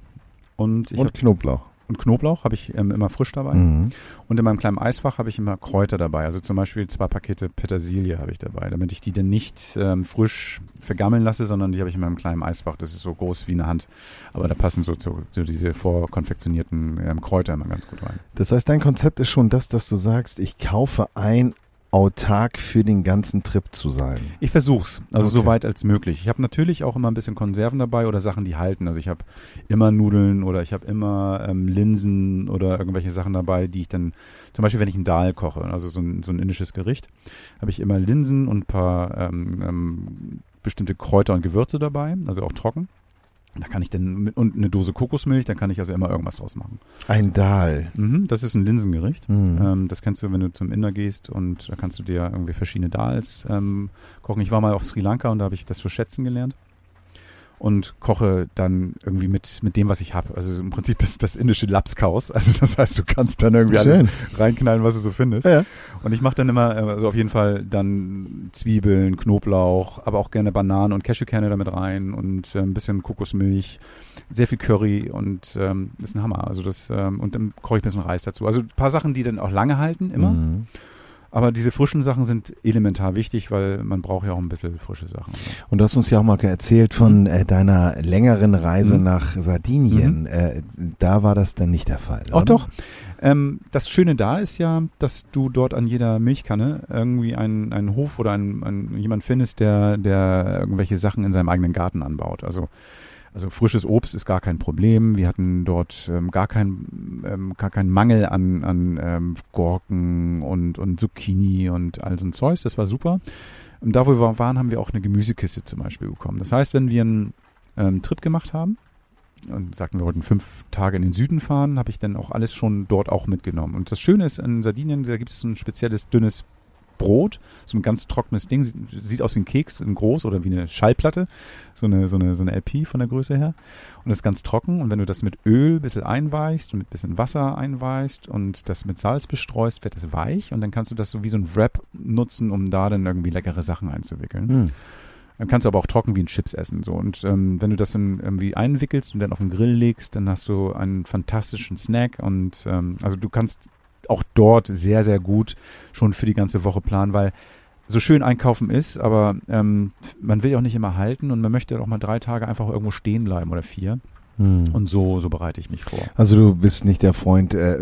S3: Und,
S2: und Knoblauch
S3: und Knoblauch habe ich ähm, immer frisch dabei. Mhm. Und in meinem kleinen Eisfach habe ich immer Kräuter dabei. Also zum Beispiel zwei Pakete Petersilie habe ich dabei, damit ich die dann nicht ähm, frisch vergammeln lasse, sondern die habe ich in meinem kleinen Eisfach. Das ist so groß wie eine Hand. Aber da passen so, so, so diese vorkonfektionierten ähm, Kräuter immer ganz gut rein.
S2: Das heißt, dein Konzept ist schon das, dass du sagst, ich kaufe ein autark für den ganzen Trip zu sein?
S3: Ich versuch's, also okay. so weit als möglich. Ich habe natürlich auch immer ein bisschen Konserven dabei oder Sachen, die halten. Also ich habe immer Nudeln oder ich habe immer ähm, Linsen oder irgendwelche Sachen dabei, die ich dann, zum Beispiel wenn ich ein Dal koche, also so ein, so ein indisches Gericht, habe ich immer Linsen und ein paar ähm, ähm, bestimmte Kräuter und Gewürze dabei, also auch trocken. Da kann ich dann, und eine Dose Kokosmilch, da kann ich also immer irgendwas draus machen.
S2: Ein Dal.
S3: Mhm, das ist ein Linsengericht. Mhm. Ähm, das kennst du, wenn du zum Inder gehst und da kannst du dir irgendwie verschiedene Dals ähm, kochen. Ich war mal auf Sri Lanka und da habe ich das zu schätzen gelernt und koche dann irgendwie mit, mit dem, was ich habe. Also im Prinzip das, das indische Lapskaus. Also das heißt, du kannst dann irgendwie Schön. alles reinknallen, was du so findest. Ja. Und ich mache dann immer, also auf jeden Fall dann Zwiebeln, Knoblauch, aber auch gerne Bananen und Cashewkerne damit rein und äh, ein bisschen Kokosmilch, sehr viel Curry und ähm, das ist ein Hammer. Also das, ähm, und dann koche ich ein bisschen Reis dazu. Also ein paar Sachen, die dann auch lange halten, immer. Mhm. Aber diese frischen Sachen sind elementar wichtig, weil man braucht ja auch ein bisschen frische Sachen.
S2: Und du hast uns ja auch mal erzählt von äh, deiner längeren Reise mhm. nach Sardinien. Mhm. Äh, da war das dann nicht der Fall.
S3: Auch doch. Ähm, das Schöne da ist ja, dass du dort an jeder Milchkanne irgendwie einen, einen Hof oder einen, einen, jemand findest, der, der irgendwelche Sachen in seinem eigenen Garten anbaut. Also also frisches Obst ist gar kein Problem. Wir hatten dort ähm, gar, kein, ähm, gar keinen Mangel an, an ähm, Gurken und, und Zucchini und all so ein Zeug. Das war super. Und da, wo wir waren, haben wir auch eine Gemüsekiste zum Beispiel bekommen. Das heißt, wenn wir einen ähm, Trip gemacht haben, und sagten, wir wollten fünf Tage in den Süden fahren, habe ich dann auch alles schon dort auch mitgenommen. Und das Schöne ist, in Sardinien, da gibt es ein spezielles dünnes Brot, so ein ganz trockenes Ding, sieht aus wie ein Keks, ein groß oder wie eine Schallplatte, so eine, so eine, so eine LP von der Größe her. Und das ist ganz trocken. Und wenn du das mit Öl ein bisschen einweichst und mit ein bisschen Wasser einweichst und das mit Salz bestreust, wird es weich. Und dann kannst du das so wie so ein Wrap nutzen, um da dann irgendwie leckere Sachen einzuwickeln. Mhm. Dann kannst du aber auch trocken wie ein Chips essen. So. Und ähm, wenn du das dann irgendwie einwickelst und dann auf den Grill legst, dann hast du einen fantastischen Snack. Und ähm, also du kannst auch dort sehr, sehr gut schon für die ganze Woche planen, weil so schön einkaufen ist, aber ähm, man will ja auch nicht immer halten und man möchte auch mal drei Tage einfach irgendwo stehen bleiben oder vier. Hm. Und so, so bereite ich mich vor.
S2: Also du bist nicht der Freund äh,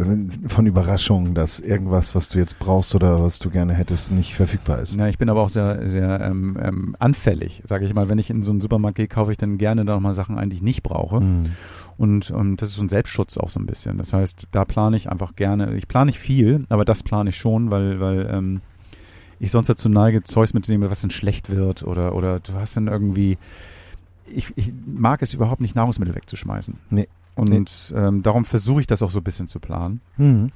S2: von Überraschungen, dass irgendwas, was du jetzt brauchst oder was du gerne hättest, nicht verfügbar ist.
S3: Na, ich bin aber auch sehr, sehr ähm, ähm, anfällig, sage ich mal. Wenn ich in so einen Supermarkt gehe, kaufe ich dann gerne da mal Sachen ein, die ich nicht brauche. Hm. Und, und das ist so ein Selbstschutz auch so ein bisschen. Das heißt, da plane ich einfach gerne. Ich plane nicht viel, aber das plane ich schon, weil, weil ähm, ich sonst dazu neige, Zeugs mitzunehmen, was dann schlecht wird oder, oder du hast dann irgendwie. Ich, ich mag es überhaupt nicht, Nahrungsmittel wegzuschmeißen. Nee. Und nee. Ähm, darum versuche ich das auch so ein bisschen zu planen. Mhm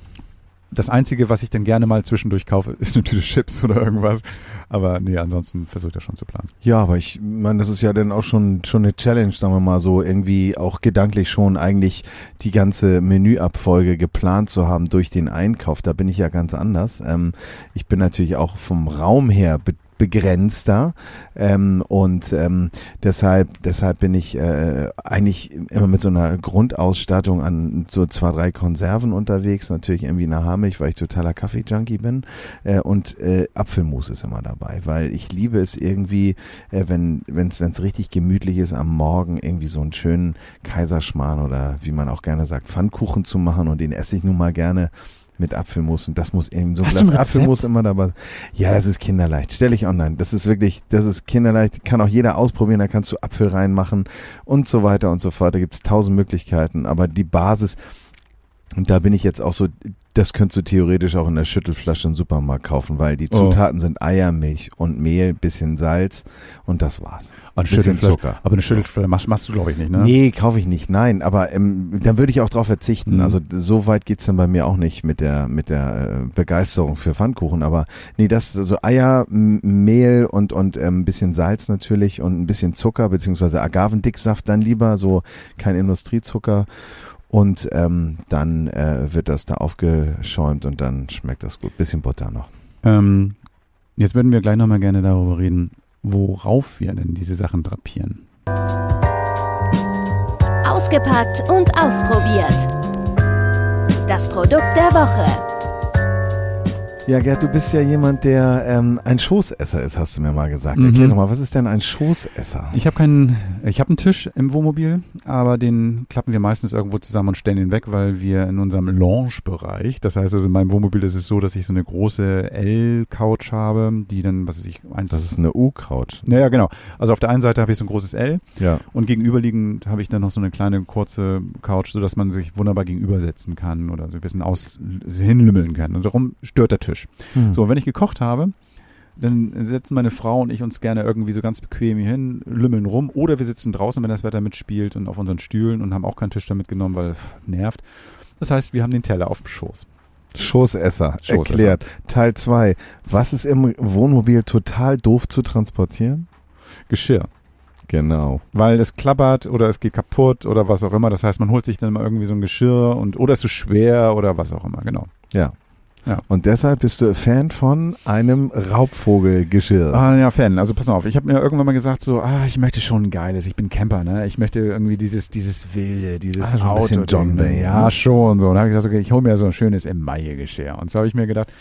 S3: das Einzige, was ich dann gerne mal zwischendurch kaufe, ist eine Tüte Chips oder irgendwas. Aber nee, ansonsten versuche ich das schon zu planen.
S2: Ja, aber ich meine, das ist ja dann auch schon, schon eine Challenge, sagen wir mal so, irgendwie auch gedanklich schon eigentlich die ganze Menüabfolge geplant zu haben durch den Einkauf. Da bin ich ja ganz anders. Ähm, ich bin natürlich auch vom Raum her begrenzter. Ähm, und ähm, deshalb deshalb bin ich äh, eigentlich immer mit so einer Grundausstattung an so zwei drei Konserven unterwegs. Natürlich irgendwie eine Haarmilch weil ich totaler Kaffee-Junkie bin. Äh, und äh, Apfelmus ist immer dabei weil ich liebe es irgendwie äh, wenn wenn es richtig gemütlich ist am Morgen irgendwie so einen schönen Kaiserschmarrn oder wie man auch gerne sagt Pfannkuchen zu machen. Und den esse ich nun mal gerne mit Apfelmus und das muss eben so ein Glas Apfelmus immer dabei. Ja, das ist kinderleicht. Stelle ich online. Das ist wirklich, das ist kinderleicht. Kann auch jeder ausprobieren. Da kannst du Apfel reinmachen und so weiter und so fort. Da gibt es tausend Möglichkeiten. Aber die Basis, und da bin ich jetzt auch so, das könntest du theoretisch auch in der Schüttelflasche im Supermarkt kaufen, weil die
S3: Oh.
S2: Zutaten sind Eier, Milch und Mehl, bisschen Salz und das war's.
S3: Eine
S2: Bisschen
S3: Schüttelflasche.
S2: Zucker.
S3: Aber eine Schüttelflasche machst, machst du, glaube ich, nicht, ne?
S2: Nee, kaufe ich nicht. Nein, aber ähm, dann würde ich auch drauf verzichten.
S3: Mhm.
S2: Also so weit geht's dann bei mir auch nicht mit der mit der äh, Begeisterung für Pfannkuchen. Aber nee, das also Eier, Mehl und und ähm, ein bisschen Salz natürlich und ein bisschen Zucker beziehungsweise Agavendicksaft dann lieber, so kein Industriezucker. Und ähm, dann äh, wird das da aufgeschäumt und dann schmeckt das gut. Bisschen Butter noch.
S3: Ähm, jetzt würden wir gleich nochmal gerne darüber reden, worauf wir denn diese Sachen drapieren.
S1: Ausgepackt und ausprobiert. Das Produkt der Woche.
S2: Ja, Gerd, du bist ja jemand, der ähm, ein Schoßesser ist, hast du mir mal gesagt.
S3: Mhm.
S2: Erklär doch mal, was ist denn ein Schoßesser?
S3: Ich habe keinen, ich habe einen Tisch im Wohnmobil, aber den klappen wir meistens irgendwo zusammen und stellen ihn weg, weil wir in unserem Lounge-Bereich, das heißt also in meinem Wohnmobil ist es so, dass ich so eine große L-Couch habe, die dann, was weiß ich, eins,
S2: Das ist eine U-Couch.
S3: naja, genau. Also auf der einen Seite habe ich so ein großes L
S2: Ja.
S3: und gegenüberliegend habe ich dann noch so eine kleine kurze Couch, sodass man sich wunderbar gegenübersetzen kann oder so ein bisschen aus hinlümmeln kann. Und darum stört der Tisch.
S2: Hm.
S3: So, und wenn ich gekocht habe, dann setzen meine Frau und ich uns gerne irgendwie so ganz bequem hier hin, lümmeln rum oder wir sitzen draußen, wenn das Wetter mitspielt und auf unseren Stühlen und haben auch keinen Tisch da mitgenommen, weil pff, nervt. Das heißt, wir haben den Teller auf dem Schoß.
S2: Schoßesser.
S3: Schoßesser.
S2: Erklärt. Teil 2. Was ist im Wohnmobil total doof zu transportieren?
S3: Geschirr.
S2: Genau.
S3: Weil es klappert oder es geht kaputt oder was auch immer. Das heißt, man holt sich dann mal irgendwie so ein Geschirr und oder es ist zu schwer oder was auch immer, genau.
S2: Ja.
S3: Ja.
S2: Und deshalb bist du Fan von einem Raubvogelgeschirr.
S3: Ah ja, Fan. Also pass mal auf, ich habe mir irgendwann mal gesagt, so, ah, ich möchte schon ein geiles, ich bin Camper, ne? Ich möchte irgendwie dieses, dieses Wilde, dieses
S2: Ah, so ein
S3: Auto.
S2: John Bay,
S3: Ja,
S2: ne?
S3: schon so. Und da habe ich gesagt, okay, ich hole mir so ein schönes Emaille-Geschirr. Und so habe ich mir gedacht,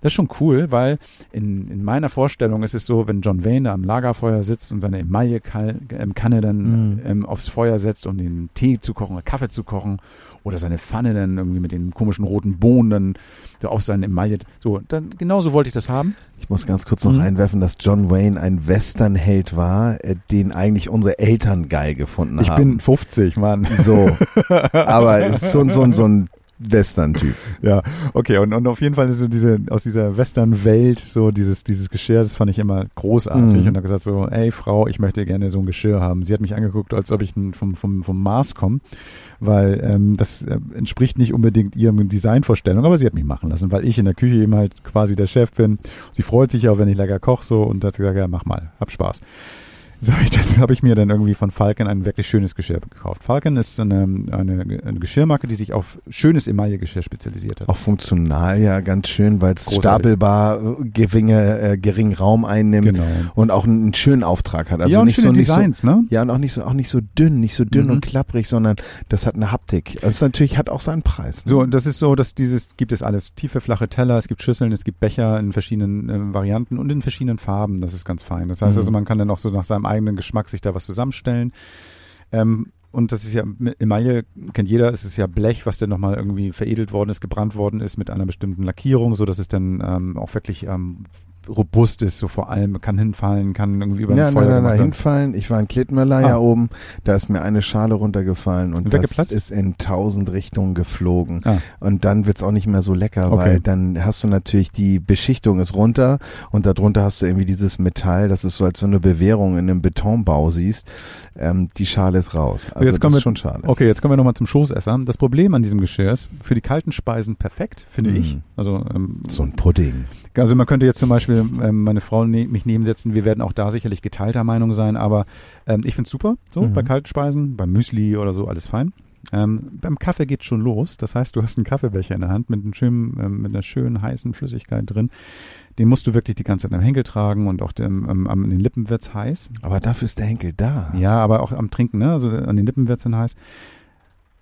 S3: das ist schon cool, weil in, in meiner Vorstellung ist es so, wenn John Wayne da am Lagerfeuer sitzt und seine Emaille-Kanne dann
S2: Mhm.
S3: ähm, aufs Feuer setzt, um den Tee zu kochen oder Kaffee zu kochen oder seine Pfanne dann irgendwie mit den komischen roten Bohnen dann so auf seinen Emaille. So, dann genauso wollte ich das haben.
S2: Ich muss ganz kurz noch
S3: Mhm.
S2: einwerfen, dass John Wayne ein Westernheld war, äh, den eigentlich unsere Eltern geil gefunden
S3: Ich
S2: haben.
S3: bin 50, Mann.
S2: so. Aber es ist so, ein- so, ein- so ein Western-Typ.
S3: Ja, okay, und, und auf jeden Fall ist so diese, aus dieser Western-Welt, so dieses, dieses Geschirr, das fand ich immer großartig.
S2: Mhm.
S3: Und habe gesagt so, ey Frau, ich möchte gerne so ein Geschirr haben. Sie hat mich angeguckt, als ob ich vom, vom, vom Mars komme, weil ähm, das äh, entspricht nicht unbedingt ihren Designvorstellungen, aber sie hat mich machen lassen, weil ich in der Küche eben halt quasi der Chef bin. Sie freut sich auch, wenn ich lecker koche so und hat gesagt, ja, mach mal, hab Spaß. So, ich, das habe ich mir dann irgendwie von Falcon ein wirklich schönes Geschirr gekauft. Falcon ist eine, eine, eine Geschirrmarke, die sich auf schönes Emaille-Geschirr spezialisiert hat.
S2: Auch funktional ja ganz schön, weil es stapelbar äh, geringe, äh, geringen Raum einnimmt
S3: Genau.
S2: und auch einen, einen schönen Auftrag hat. Also
S3: ja, und
S2: nicht so nicht so
S3: Designs, ne?
S2: ja und auch nicht so auch nicht so dünn, nicht so dünn
S3: Mhm.
S2: und klapprig, sondern das hat eine Haptik. Also es natürlich hat auch seinen Preis. ne?
S3: So, und das ist so, dass dieses, gibt es alles. Tiefe, flache Teller, es gibt Schüsseln, es gibt Becher in verschiedenen äh, Varianten und in verschiedenen Farben. Das ist ganz fein. Das heißt
S2: Mhm.
S3: also, man kann dann auch so nach seinem eigenen Geschmack sich da was zusammenstellen. Ähm, und das ist ja, Emaille kennt jeder, es ist ja Blech, was dann nochmal irgendwie veredelt worden ist, gebrannt worden ist mit einer bestimmten Lackierung, so dass es dann ähm, auch wirklich ähm, robust ist, so vor allem, kann hinfallen, kann irgendwie über
S2: ja, nein,
S3: Feuer
S2: nein, nein,
S3: werden.
S2: hinfallen. Ich war in Klittmöller
S3: Ah.
S2: ja oben, da ist mir eine Schale runtergefallen und das ist in tausend Richtungen geflogen.
S3: Ah.
S2: Und dann wird's auch nicht mehr so lecker,
S3: Okay.
S2: weil dann hast du natürlich die Beschichtung ist runter und darunter hast du irgendwie dieses Metall, das ist so als so eine Bewährung in einem Betonbau siehst. Ähm, die Schale ist raus. Also
S3: jetzt
S2: das
S3: kommen wir-
S2: ist schon schade.
S3: Okay, jetzt kommen wir nochmal zum Schoßesser. Das Problem an diesem Geschirr ist, für die kalten Speisen perfekt, finde
S2: Mhm.
S3: ich. Also, ähm,
S2: So ein Pudding.
S3: Also man könnte jetzt zum Beispiel ähm, meine Frau ne mich nebensetzen. Wir werden auch da sicherlich geteilter Meinung sein, aber ähm, ich finde es super, so
S2: Mhm.
S3: bei kalten Speisen, beim Müsli oder so, alles fein. Ähm, beim Kaffee geht schon los. Das heißt, du hast einen Kaffeebecher in der Hand mit, einem schönen, ähm, mit einer schönen heißen Flüssigkeit drin. Den musst du wirklich die ganze Zeit am Henkel tragen und auch dem, ähm, an den Lippen wird's heiß.
S2: Aber dafür ist der Henkel da.
S3: Ja, aber auch am Trinken, ne? Also an den Lippen wird's dann heiß.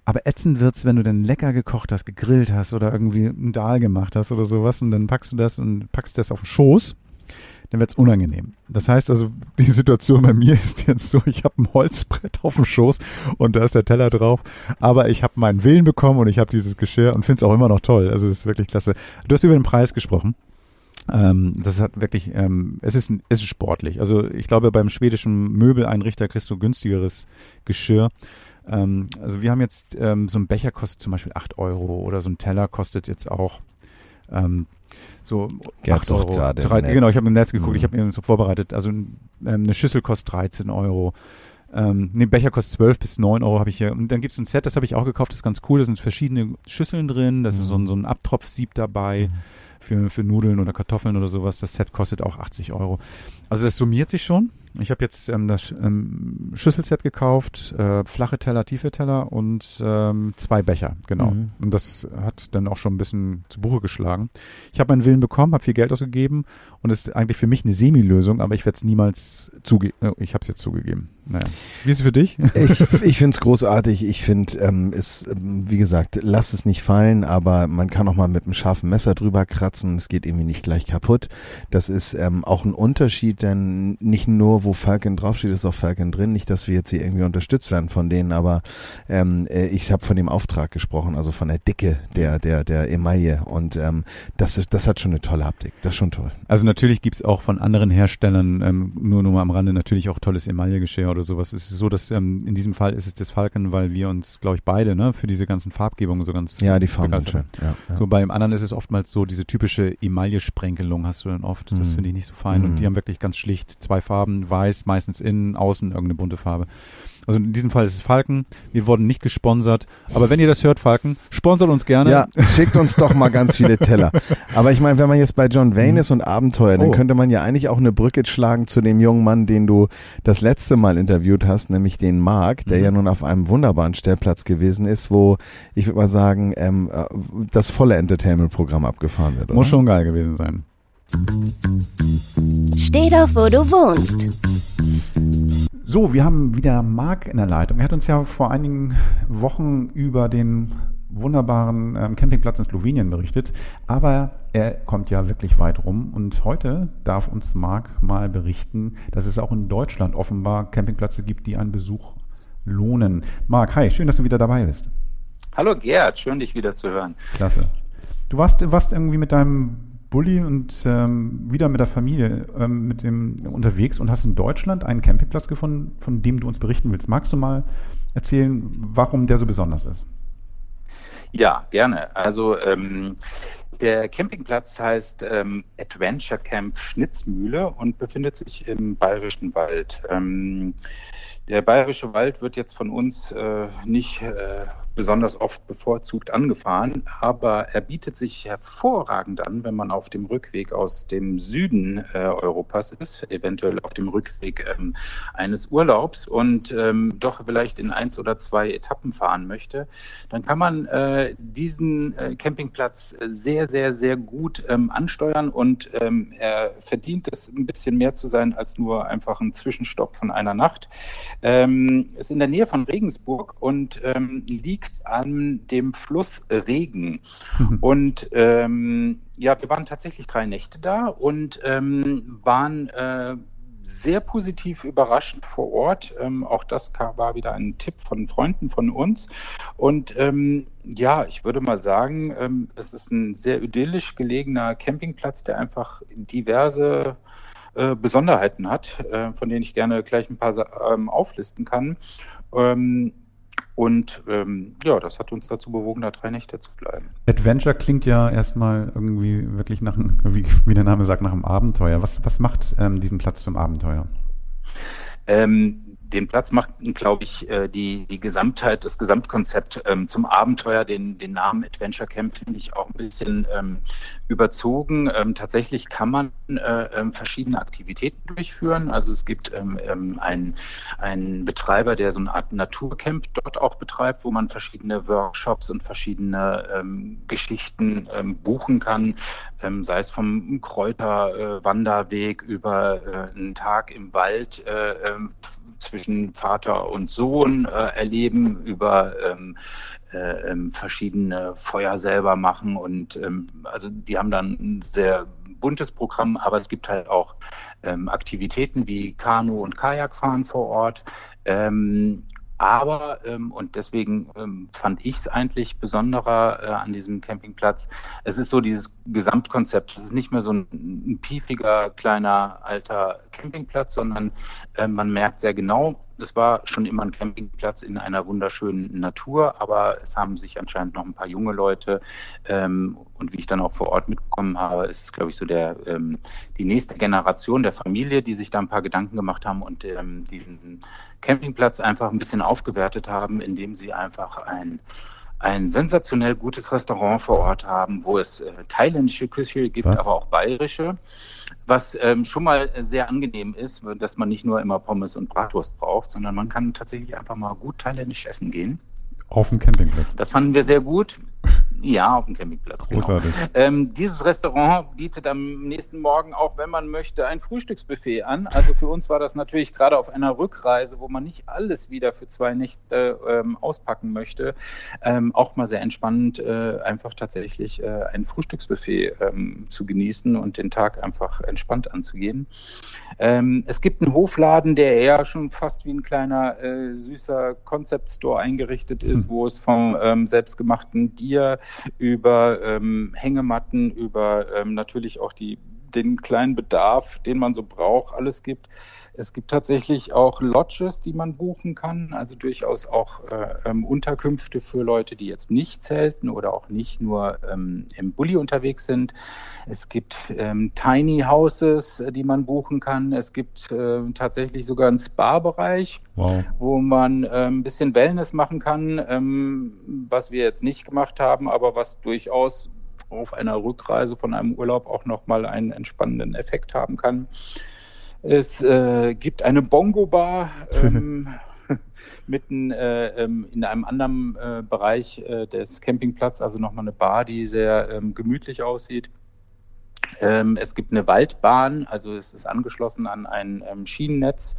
S3: Aber ätzend wird's, wenn du dann lecker gekocht hast, gegrillt hast oder irgendwie ein Dahl gemacht hast oder sowas und dann packst du das und packst das auf den Schoß dann wird's unangenehm. Das heißt also, die Situation bei mir ist jetzt so, ich habe ein Holzbrett auf dem Schoß und da ist der Teller drauf, aber ich habe meinen Willen bekommen und ich habe dieses Geschirr und finde es auch immer noch toll. Also es ist wirklich klasse. Du hast über den Preis gesprochen. Ähm, das hat wirklich, ähm, es ist, es ist sportlich. Also ich glaube, beim schwedischen Möbeleinrichter kriegst du günstigeres Geschirr. Ähm, also wir haben jetzt, ähm, so ein Becher kostet zum Beispiel acht Euro oder so ein Teller kostet jetzt auch ähm, so
S2: Gerd
S3: 8 Euro.
S2: gerade
S3: Drei, genau, ich habe im Netz geguckt,
S2: Mhm.
S3: ich habe mir so vorbereitet. Also ähm, eine Schüssel kostet 13 Euro. Ähm, ne, Becher kostet 12 bis 9 Euro habe ich hier. Und dann gibt es ein Set, das habe ich auch gekauft, das ist ganz cool. Da sind verschiedene Schüsseln drin, da ist
S2: Mhm.
S3: so, ein- so ein Abtropfsieb dabei für, für Nudeln oder Kartoffeln oder sowas. Das Set kostet auch 80 Euro. Also das summiert sich schon. Ich habe jetzt ähm, das ähm, Schüsselset gekauft, äh, flache Teller, tiefe Teller und ähm, zwei Becher, genau.
S2: Mhm.
S3: Und das hat dann auch schon ein bisschen zu Buche geschlagen. Ich habe meinen Willen bekommen, habe viel Geld ausgegeben und ist eigentlich für mich eine Semi-Lösung, aber ich werde es niemals zugeben. Äh, ich habe es jetzt zugegeben. Naja. Wie ist es für dich?
S2: Ich, ich finde es großartig. Ich finde, ähm, es, wie gesagt, lass es nicht fallen, aber man kann auch mal mit einem scharfen Messer drüber kratzen. Es geht irgendwie nicht gleich kaputt. Das ist ähm, auch ein Unterschied, denn nicht nur, wo Falcon draufsteht, ist auch Falcon drin. Nicht, dass wir jetzt hier irgendwie unterstützt werden von denen, aber ähm, äh, ich habe von dem Auftrag gesprochen, also von der Dicke der der der Emaille und ähm, das ist- das hat schon eine tolle Haptik. Das ist schon toll.
S3: Also natürlich gibt es auch von anderen Herstellern, ähm, nur nur mal am Rande, natürlich auch tolles Emaillegeschirr oder sowas. Es ist so, dass ähm, in diesem Fall ist es das Falcon, weil wir uns, glaube ich, beide ne, für diese ganzen Farbgebungen so ganz
S2: Ja, die Farben sind schön. Ja, ja.
S3: So beim anderen ist es oftmals so, diese typische Emaille-Sprenkelung hast du dann oft. Das
S2: Mhm.
S3: finde ich nicht so fein.
S2: Mhm.
S3: Und die haben wirklich ganz schlicht zwei Farben, weiß, meistens innen, außen irgendeine bunte Farbe. Also in diesem Fall ist es Falken. Wir wurden nicht gesponsert. Aber wenn ihr das hört, Falken, sponsert uns gerne.
S2: Ja, schickt uns doch mal ganz viele Teller. Aber ich meine, wenn man jetzt bei John Wayne ist und Abenteuer, dann
S3: Oh.
S2: könnte man ja eigentlich auch eine Brücke schlagen zu dem jungen Mann, den du das letzte Mal interviewt hast, nämlich den Mark, der
S3: Mhm.
S2: ja nun auf einem wunderbaren Stellplatz gewesen ist, wo ich würde mal sagen, ähm, äh, das volle Entertainment-Programm abgefahren wird. Oder?
S3: Muss schon geil gewesen sein.
S1: Steh doch, wo du wohnst.
S3: So, wir haben wieder Marc in der Leitung. Er hat uns ja vor einigen Wochen über den wunderbaren ähm, Campingplatz in Slowenien berichtet, aber er kommt ja wirklich weit rum und heute darf uns Marc mal berichten, dass es auch in Deutschland offenbar Campingplätze gibt, die einen Besuch lohnen. Marc, hi, schön, dass du wieder dabei bist.
S5: Hallo Gerd, schön dich wieder zu hören.
S3: Klasse. Du warst, warst irgendwie mit deinem Bulli und ähm, wieder mit der Familie ähm, mit dem unterwegs und hast in Deutschland einen Campingplatz gefunden, von dem du uns berichten willst. Magst du mal erzählen, warum der so besonders ist?
S5: Ja, gerne. Also ähm, der Campingplatz heißt ähm, Adventure Camp Schnitzmühle und befindet sich im Bayerischen Wald. Ähm, der Bayerische Wald wird jetzt von uns äh, nicht äh, besonders oft bevorzugt angefahren, aber er bietet sich hervorragend an, wenn man auf dem Rückweg aus dem Süden äh, Europas ist, eventuell auf dem Rückweg ähm, eines Urlaubs und ähm, doch vielleicht in eins oder zwei Etappen fahren möchte, dann kann man äh, diesen äh, Campingplatz sehr, sehr, sehr gut ähm, ansteuern und ähm, er verdient es ein bisschen mehr zu sein als nur einfach ein Zwischenstopp von einer Nacht. Ähm, ist in der Nähe von Regensburg und ähm, liegt an dem Fluss Regen. Und ähm, ja, wir waren tatsächlich drei Nächte da und ähm, waren äh, sehr positiv überrascht vor Ort. Ähm, auch das war wieder ein Tipp von Freunden von uns. Und ähm, ja, ich würde mal sagen, ähm, es ist ein sehr idyllisch gelegener Campingplatz, der einfach diverse äh, Besonderheiten hat, äh, von denen ich gerne gleich ein paar ähm, auflisten kann. Und ähm, ja, das hat uns dazu bewogen, da drei Nächte zu bleiben.
S3: Adventure klingt ja erstmal irgendwie wirklich nach, einem- wie, wie der Name sagt, nach einem Abenteuer. Was, was macht ähm, diesen Platz zum Abenteuer?
S5: Ähm, den Platz macht, glaube ich, äh, die, die Gesamtheit, das Gesamtkonzept ähm, zum Abenteuer, den, den Namen Adventure Camp finde ich auch ein bisschen ähm, überzogen. Ähm, tatsächlich kann man äh, ähm, verschiedene Aktivitäten durchführen. Also es gibt ähm, ähm, einen, einen Betreiber, der so eine Art Naturcamp dort auch betreibt, wo man verschiedene Workshops und verschiedene Geschichten buchen kann, sei es vom Kräuterwanderweg äh, über äh, einen Tag im Wald äh, zwischen Vater und Sohn äh, erleben, über ähm, äh, ähm, verschiedene Feuer selber machen und ähm, also die haben dann ein sehr buntes Programm, aber es gibt halt auch Aktivitäten wie Kanu und Kajakfahren vor Ort. Ähm, aber, ähm, und deswegen ähm, fand ich es eigentlich besonderer äh, an diesem Campingplatz, es ist so dieses Gesamtkonzept. Es ist nicht mehr so ein, ein piefiger, kleiner, alter Campingplatz, sondern äh, man merkt sehr genau, es war schon immer ein Campingplatz in einer wunderschönen Natur, aber es haben sich anscheinend noch ein paar junge Leute ähm, und wie ich dann auch vor Ort mitbekommen habe, ist es, glaube ich, so der ähm, die nächste Generation der Familie, die sich da ein paar Gedanken gemacht haben und ähm, diesen Campingplatz einfach ein bisschen aufgewertet haben, indem sie einfach ein ein sensationell gutes Restaurant vor Ort haben, wo es äh, thailändische Küche gibt, Was? aber auch bayerische, was ähm, schon mal sehr angenehm ist, dass man nicht nur immer Pommes und Bratwurst braucht, sondern man kann tatsächlich einfach mal gut thailändisch essen gehen.
S3: Auf dem Campingplatz.
S5: Das fanden wir sehr gut. Ja, auf dem Campingplatz. Genau. Großartig. Genau. Ähm, dieses Restaurant bietet am nächsten Morgen auch, wenn man möchte, ein Frühstücksbuffet an. Also für uns war das natürlich gerade auf einer Rückreise, wo man nicht alles wieder für zwei Nächte ähm, auspacken möchte, ähm, auch mal sehr entspannend, äh, einfach tatsächlich äh, ein Frühstücksbuffet ähm, zu genießen und den Tag einfach entspannt anzugehen. Ähm, es gibt einen Hofladen, der eher schon fast wie ein kleiner äh, süßer Concept Store eingerichtet ist, hm. wo es vom ähm, selbstgemachten Bier über ähm, Hängematten, über ähm, natürlich auch die, den kleinen Bedarf, den man so braucht, alles gibt. Es gibt tatsächlich auch Lodges, die man buchen kann, also durchaus auch äh, ähm, Unterkünfte für Leute, die jetzt nicht zelten oder auch nicht nur ähm, im Bulli unterwegs sind. Es gibt ähm, Tiny Houses, die man buchen kann. Es gibt äh, tatsächlich sogar einen Spa-Bereich, wow. wo man äh, ein bisschen Wellness machen kann, ähm, was wir jetzt nicht gemacht haben, aber was durchaus auf einer Rückreise von einem Urlaub auch nochmal einen entspannenden Effekt haben kann. Es äh, gibt eine Bongo-Bar ähm, mitten äh, ähm, in einem anderen äh, Bereich äh, des Campingplatzes, also nochmal eine Bar, die sehr ähm, gemütlich aussieht. Ähm, es gibt eine Waldbahn, also es ist angeschlossen an ein ähm, Schienennetz,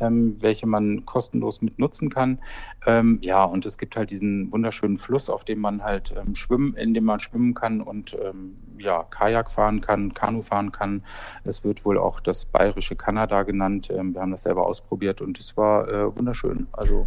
S5: ähm, welche man kostenlos mit nutzen kann. Ähm, ja, und es gibt halt diesen wunderschönen Fluss, auf dem man halt ähm, schwimmen, in dem man schwimmen kann und ähm, ja, Kajak fahren kann, Kanu fahren kann. Es wird wohl auch das bayerische Kanada genannt. wir haben das selber ausprobiert und es war äh, wunderschön. Also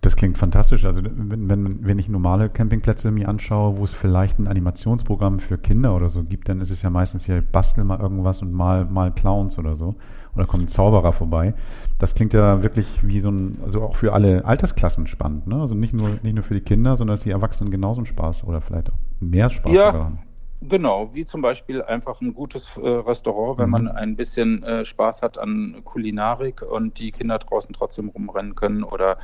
S3: das klingt fantastisch. Also wenn, wenn, wenn ich normale Campingplätze mir anschaue, wo es vielleicht ein Animationsprogramm für Kinder oder so gibt, dann ist es ja meistens hier bastel mal irgendwas und mal, mal Clowns oder so. Oder kommt ein Zauberer vorbei. Das klingt ja wirklich wie so ein, also auch für alle Altersklassen spannend. Ne? Also nicht nur, nicht nur für die Kinder, sondern dass die Erwachsenen genauso einen Spaß oder vielleicht auch mehr Spaß
S5: ja. haben. Genau, wie zum Beispiel einfach ein gutes äh, Restaurant, wenn mhm. man ein bisschen äh, Spaß hat an Kulinarik und die Kinder draußen trotzdem rumrennen können oder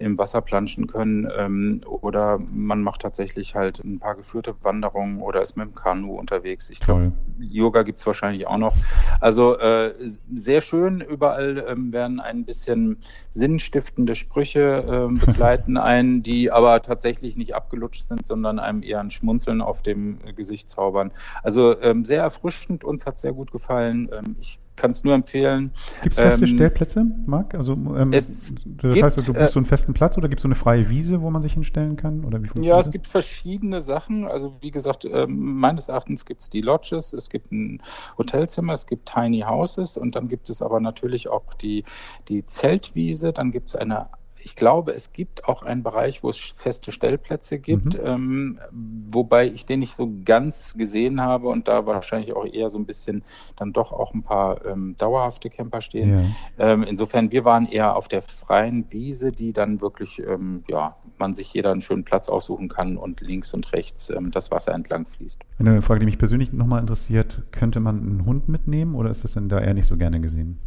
S5: im Wasser planschen können. Ähm, oder man macht tatsächlich halt ein paar geführte Wanderungen oder ist mit dem Kanu unterwegs. Ich glaube, Yoga gibt's wahrscheinlich auch noch. Also äh, sehr schön, überall ähm, werden ein bisschen sinnstiftende Sprüche ähm, begleiten einen, die aber tatsächlich nicht abgelutscht sind, sondern einem eher ein Schmunzeln auf dem Gesicht zaubern. Also ähm, sehr erfrischend, uns hat sehr gut gefallen. Ähm, ich kann es nur empfehlen.
S3: Gibt es feste ähm, Stellplätze, Marc? Also ähm, das gibt, heißt, du buchst so einen festen Platz oder gibt es so eine freie Wiese, wo man sich hinstellen kann? Oder
S5: wie ja, es gibt verschiedene Sachen. Also wie gesagt, ähm, meines Erachtens gibt es die Lodges, es gibt ein Hotelzimmer, es gibt Tiny Houses und dann gibt es aber natürlich auch die, die Zeltwiese, dann gibt es eine ich glaube, es gibt auch einen Bereich, wo es feste Stellplätze gibt, mhm. ähm, wobei ich den nicht so ganz gesehen habe und da wahrscheinlich auch eher so ein bisschen dann doch auch ein paar ähm, dauerhafte Camper stehen. Ja. Ähm, insofern, wir waren eher auf der freien Wiese, die dann wirklich, ähm, ja, man sich jeder einen schönen Platz aussuchen kann und links und rechts ähm, das Wasser entlang fließt.
S3: Eine Frage, die mich persönlich nochmal interessiert, könnte man einen Hund mitnehmen oder ist das denn da eher nicht so gerne gesehen?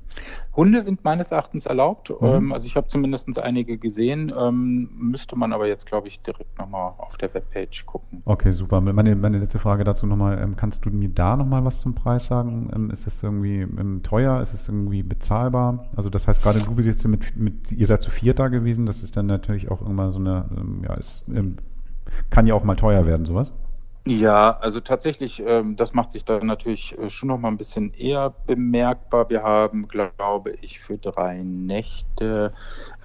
S5: Hunde sind meines Erachtens erlaubt.
S3: Mhm.
S5: Ähm, also ich habe zumindest einige gesehen. Ähm, müsste man aber jetzt, glaube ich, direkt nochmal auf der Webpage gucken.
S3: Okay, super. Meine, meine letzte Frage dazu nochmal, ähm, kannst du mir da nochmal was zum Preis sagen? Ist das irgendwie teuer? Ist es irgendwie bezahlbar? Also das heißt, gerade du bist jetzt mit, mit, ihr seid zu viert da gewesen, das ist dann natürlich auch irgendwann so eine, ja, ist, ähm, kann ja auch mal teuer werden, sowas.
S5: Ja, also tatsächlich, ähm, das macht sich da natürlich äh, schon noch mal ein bisschen eher bemerkbar. Wir haben, glaube ich, für drei Nächte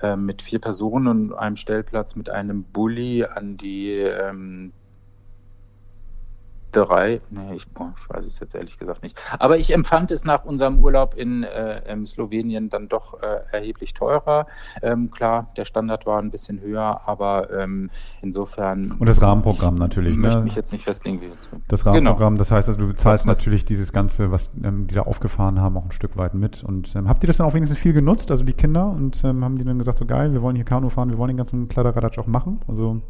S5: äh, mit vier Personen und einem Stellplatz mit einem Bulli an die ähm, drei, nee, ich, ich weiß es jetzt ehrlich gesagt nicht. Aber ich empfand es nach unserem Urlaub in äh, ähm, Slowenien dann doch äh, erheblich teurer. Ähm, klar, der Standard war ein bisschen höher, aber ähm, insofern.
S3: Und das Rahmenprogramm natürlich,
S5: Ich
S3: ne?
S5: möchte mich jetzt nicht festlegen, wie jetzt.
S3: Das Rahmenprogramm, das heißt, also du bezahlst
S5: Was- was-
S3: natürlich dieses Ganze, was ähm, die da aufgefahren haben, auch ein Stück weit mit. Und ähm, habt ihr das dann auch wenigstens viel genutzt, also die Kinder? Und ähm, haben die dann gesagt, so geil, wir wollen hier Kanu fahren, wir wollen den ganzen Kladderadatsch auch machen? Also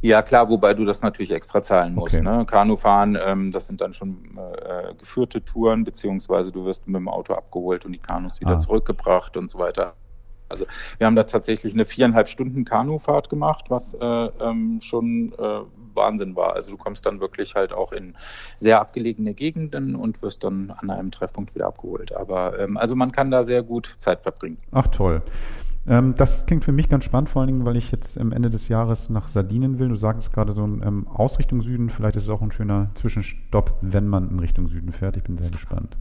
S5: Ja, klar, wobei du das natürlich extra zahlen musst.
S3: Okay.
S5: Ne? Kanufahren, ähm, das sind dann schon äh, geführte Touren, beziehungsweise du wirst mit dem Auto abgeholt und die Kanus wieder
S3: Ah.
S5: zurückgebracht und so weiter. Also wir haben da tatsächlich eine viereinhalb Stunden Kanufahrt gemacht, was äh, ähm, schon äh, Wahnsinn war. Also du kommst dann wirklich halt auch in sehr abgelegene Gegenden und wirst dann an einem Treffpunkt wieder abgeholt. Aber ähm, also man kann da sehr gut Zeit verbringen.
S3: Ach toll. Ähm, das klingt für mich ganz spannend, vor allen Dingen, weil ich jetzt am Ende des Jahres nach Sardinien will. Du sagst gerade so ein ähm, aus Richtung Süden. Vielleicht ist es auch ein schöner Zwischenstopp, wenn man in Richtung Süden fährt. Ich bin sehr gespannt.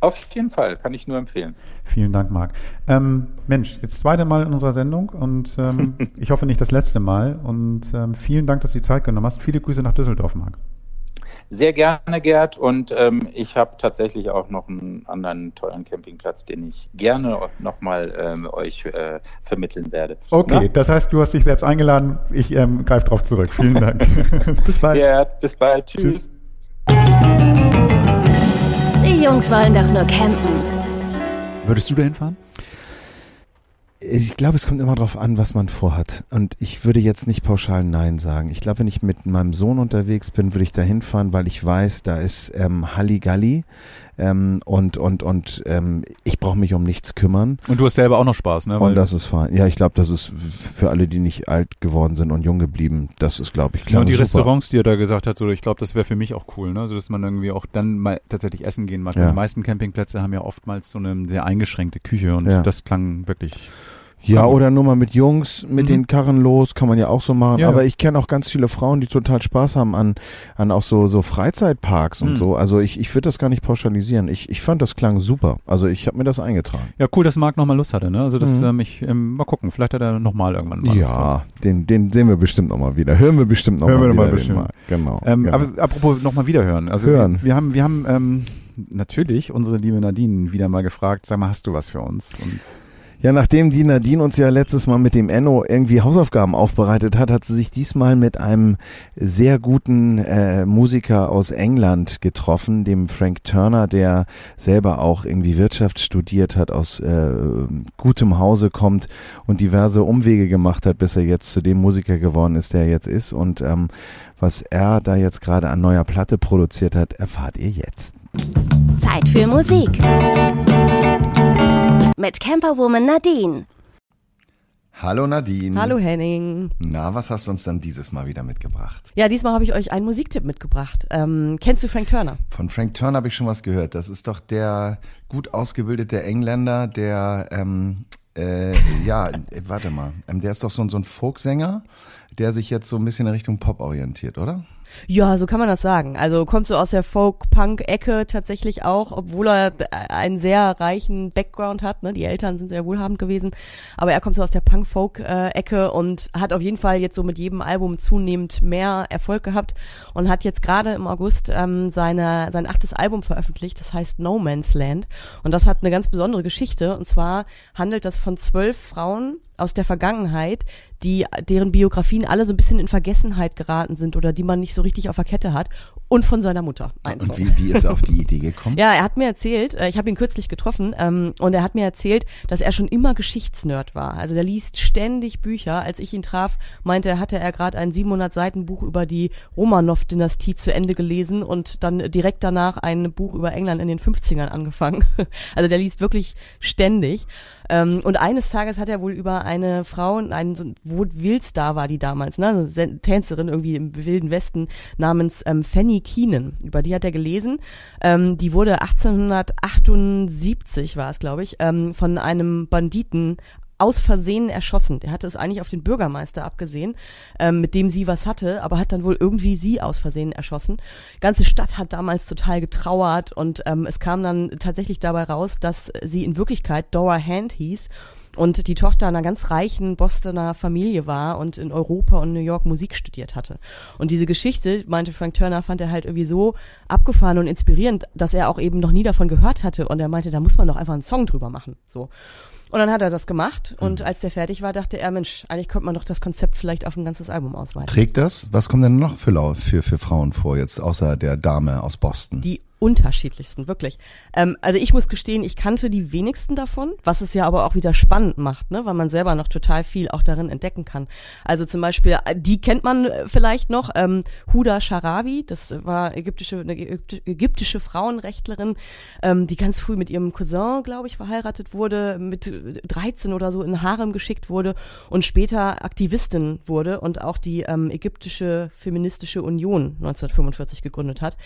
S5: Auf jeden Fall, kann ich nur empfehlen.
S3: Vielen Dank, Marc. Ähm, Mensch, jetzt zweite Mal in unserer Sendung und ähm, ich hoffe nicht das letzte Mal. Und ähm, vielen Dank, dass du die Zeit genommen hast. Viele Grüße nach Düsseldorf, Marc.
S5: Sehr gerne, Gerd. Und ähm, ich habe tatsächlich auch noch einen anderen tollen Campingplatz, den ich gerne nochmal ähm, euch äh, vermitteln werde.
S3: Okay, das heißt, du hast dich selbst eingeladen. Ich ähm, greife drauf zurück. Vielen Dank. Bis bald.
S5: Gerd, bis bald. Tschüss.
S3: Tschüss.
S1: Die Jungs wollen doch nur campen.
S3: Würdest du da hinfahren?
S2: Ich glaube, es kommt immer darauf an, was man vorhat. Und ich würde jetzt nicht pauschal Nein sagen. Ich glaube, wenn ich mit meinem Sohn unterwegs bin, würde ich da hinfahren, weil ich weiß, da ist ähm, Halligalli ähm, und und und ähm, ich brauche mich um nichts kümmern.
S6: Und du hast selber auch noch Spaß, ne?
S2: Und das ist fein. Ja, ich glaube, das ist für alle, die nicht alt geworden sind und jung geblieben, das ist, glaube ich,
S6: Ja,
S2: klar.
S6: und die
S2: super.
S6: Restaurants, die er da gesagt hat, so, ich glaube, das wäre für mich auch cool, ne? So, dass man irgendwie auch dann mal tatsächlich essen gehen mag.
S2: Ja.
S6: Die meisten Campingplätze haben ja oftmals so eine sehr eingeschränkte Küche und
S2: Ja.
S6: das klang wirklich.
S2: Ja, oder nur mal mit Jungs mit
S6: Mhm.
S2: den Karren los, kann man ja auch so machen.
S6: Ja,
S2: Aber
S6: ja.
S2: ich kenne auch ganz viele Frauen, die total Spaß haben an, an auch so, so Freizeitparks und
S6: Mhm.
S2: so. Also ich, ich würde das gar nicht pauschalisieren. Ich, ich fand das klang super. Also ich habe mir das eingetragen.
S6: Ja, cool, dass Marc nochmal Lust hatte, ne? Also das,
S2: Mhm.
S6: ähm, ich, ähm, mal gucken, vielleicht hat er nochmal irgendwann mal
S2: ja, den, den sehen wir bestimmt nochmal wieder. Hören wir bestimmt nochmal
S3: Hören wir
S2: wieder.
S3: noch mal
S2: den
S3: bestimmt.
S2: Marc. Genau.
S3: Ähm,
S2: genau.
S3: Aber apropos nochmal wiederhören. Also
S2: Hören.
S3: Wir, wir haben, wir haben ähm, natürlich unsere liebe Nadine wieder mal gefragt, sag mal, hast du was für uns? Und
S2: Ja, nachdem die Nadine uns ja letztes Mal mit dem Enno irgendwie Hausaufgaben aufbereitet hat, hat sie sich diesmal mit einem sehr guten äh, Musiker aus England getroffen, dem Frank Turner, der selber auch irgendwie Wirtschaft studiert hat, aus äh, gutem Hause kommt und diverse Umwege gemacht hat, bis er jetzt zu dem Musiker geworden ist, der er jetzt ist. Und ähm, was er da jetzt gerade an neuer Platte produziert hat, erfahrt ihr jetzt.
S1: Zeit für Musik. Mit Camperwoman Nadine.
S2: Hallo Nadine.
S7: Hallo Henning.
S2: Na, was hast du uns dann dieses Mal wieder mitgebracht?
S7: Ja, diesmal habe ich euch einen Musiktipp mitgebracht. Ähm, kennst du Frank Turner?
S2: Von Frank Turner habe ich schon was gehört. Das ist doch der gut ausgebildete Engländer, der, ähm, äh, ja, äh, warte mal, ähm, der ist doch so, ein- so ein Folksänger, der sich jetzt so ein bisschen in Richtung Pop orientiert, oder?
S7: Ja, so kann man das sagen. Also kommst du aus der Folk-Punk-Ecke tatsächlich auch, obwohl er einen sehr reichen Background hat. Ne? Die Eltern sind sehr wohlhabend gewesen, aber er kommt so aus der Punk-Folk-Ecke und hat auf jeden Fall jetzt so mit jedem Album zunehmend mehr Erfolg gehabt und hat jetzt gerade im August ähm, seine, sein achtes Album veröffentlicht. Das heißt No Man's Land und das hat eine ganz besondere Geschichte. Und zwar handelt das von zwölf Frauen aus der Vergangenheit, die deren Biografien alle so ein bisschen in Vergessenheit geraten sind oder die man nicht so richtig auf der Kette hat. Und von seiner Mutter ein
S2: Und wie, wie ist er auf die Idee gekommen?
S7: Ja, er hat mir erzählt, äh, ich habe ihn kürzlich getroffen ähm, und er hat mir erzählt, dass er schon immer Geschichtsnerd war. Also der liest ständig Bücher. Als ich ihn traf, meinte er, hatte er gerade ein 700 Seiten Buch über die Romanov-Dynastie zu Ende gelesen und dann direkt danach ein Buch über England in den 50ern angefangen. Also der liest wirklich ständig. Ähm, und eines Tages hat er wohl über eine Frau, einen so, wo Wildstar war die damals, ne, also Tänzerin irgendwie im Wilden Westen namens ähm, Fanny Keenan. Über die hat er gelesen. Ähm, die wurde 1878 war es, glaube ich, ähm, von einem Banditen aus Versehen erschossen. Der hatte es eigentlich auf den Bürgermeister abgesehen, ähm, mit dem sie was hatte, aber hat dann wohl irgendwie sie aus Versehen erschossen. Ganze Stadt hat damals total getrauert und ähm, es kam dann tatsächlich dabei raus, dass sie in Wirklichkeit Dora Hand hieß und die Tochter einer ganz reichen Bostoner Familie war und in Europa und New York Musik studiert hatte. Und diese Geschichte, meinte Frank Turner, fand er halt irgendwie so abgefahren und inspirierend, dass er auch eben noch nie davon gehört hatte und er meinte, da muss man doch einfach einen Song drüber machen, so. Und dann hat er das gemacht und als der fertig war, dachte er, Mensch, eigentlich könnte man doch das Konzept vielleicht auf ein ganzes Album ausweiten.
S2: Trägt das? Was kommt denn noch für, für, für Frauen vor, jetzt außer der Dame aus Boston?
S7: Die unterschiedlichsten, wirklich. Ähm, also ich muss gestehen, ich kannte die wenigsten davon, was es ja aber auch wieder spannend macht, ne, weil man selber noch total viel auch darin entdecken kann. Also zum Beispiel, äh, die kennt man äh, vielleicht noch, ähm, Huda Sharawi, das war ägyptische, eine ägypti- ägyptische Frauenrechtlerin, ähm, die ganz früh mit ihrem Cousin, glaube ich, verheiratet wurde, mit 13 oder so in Harem geschickt wurde und später Aktivistin wurde und auch die ähm, ägyptische feministische Union 1945 gegründet hat.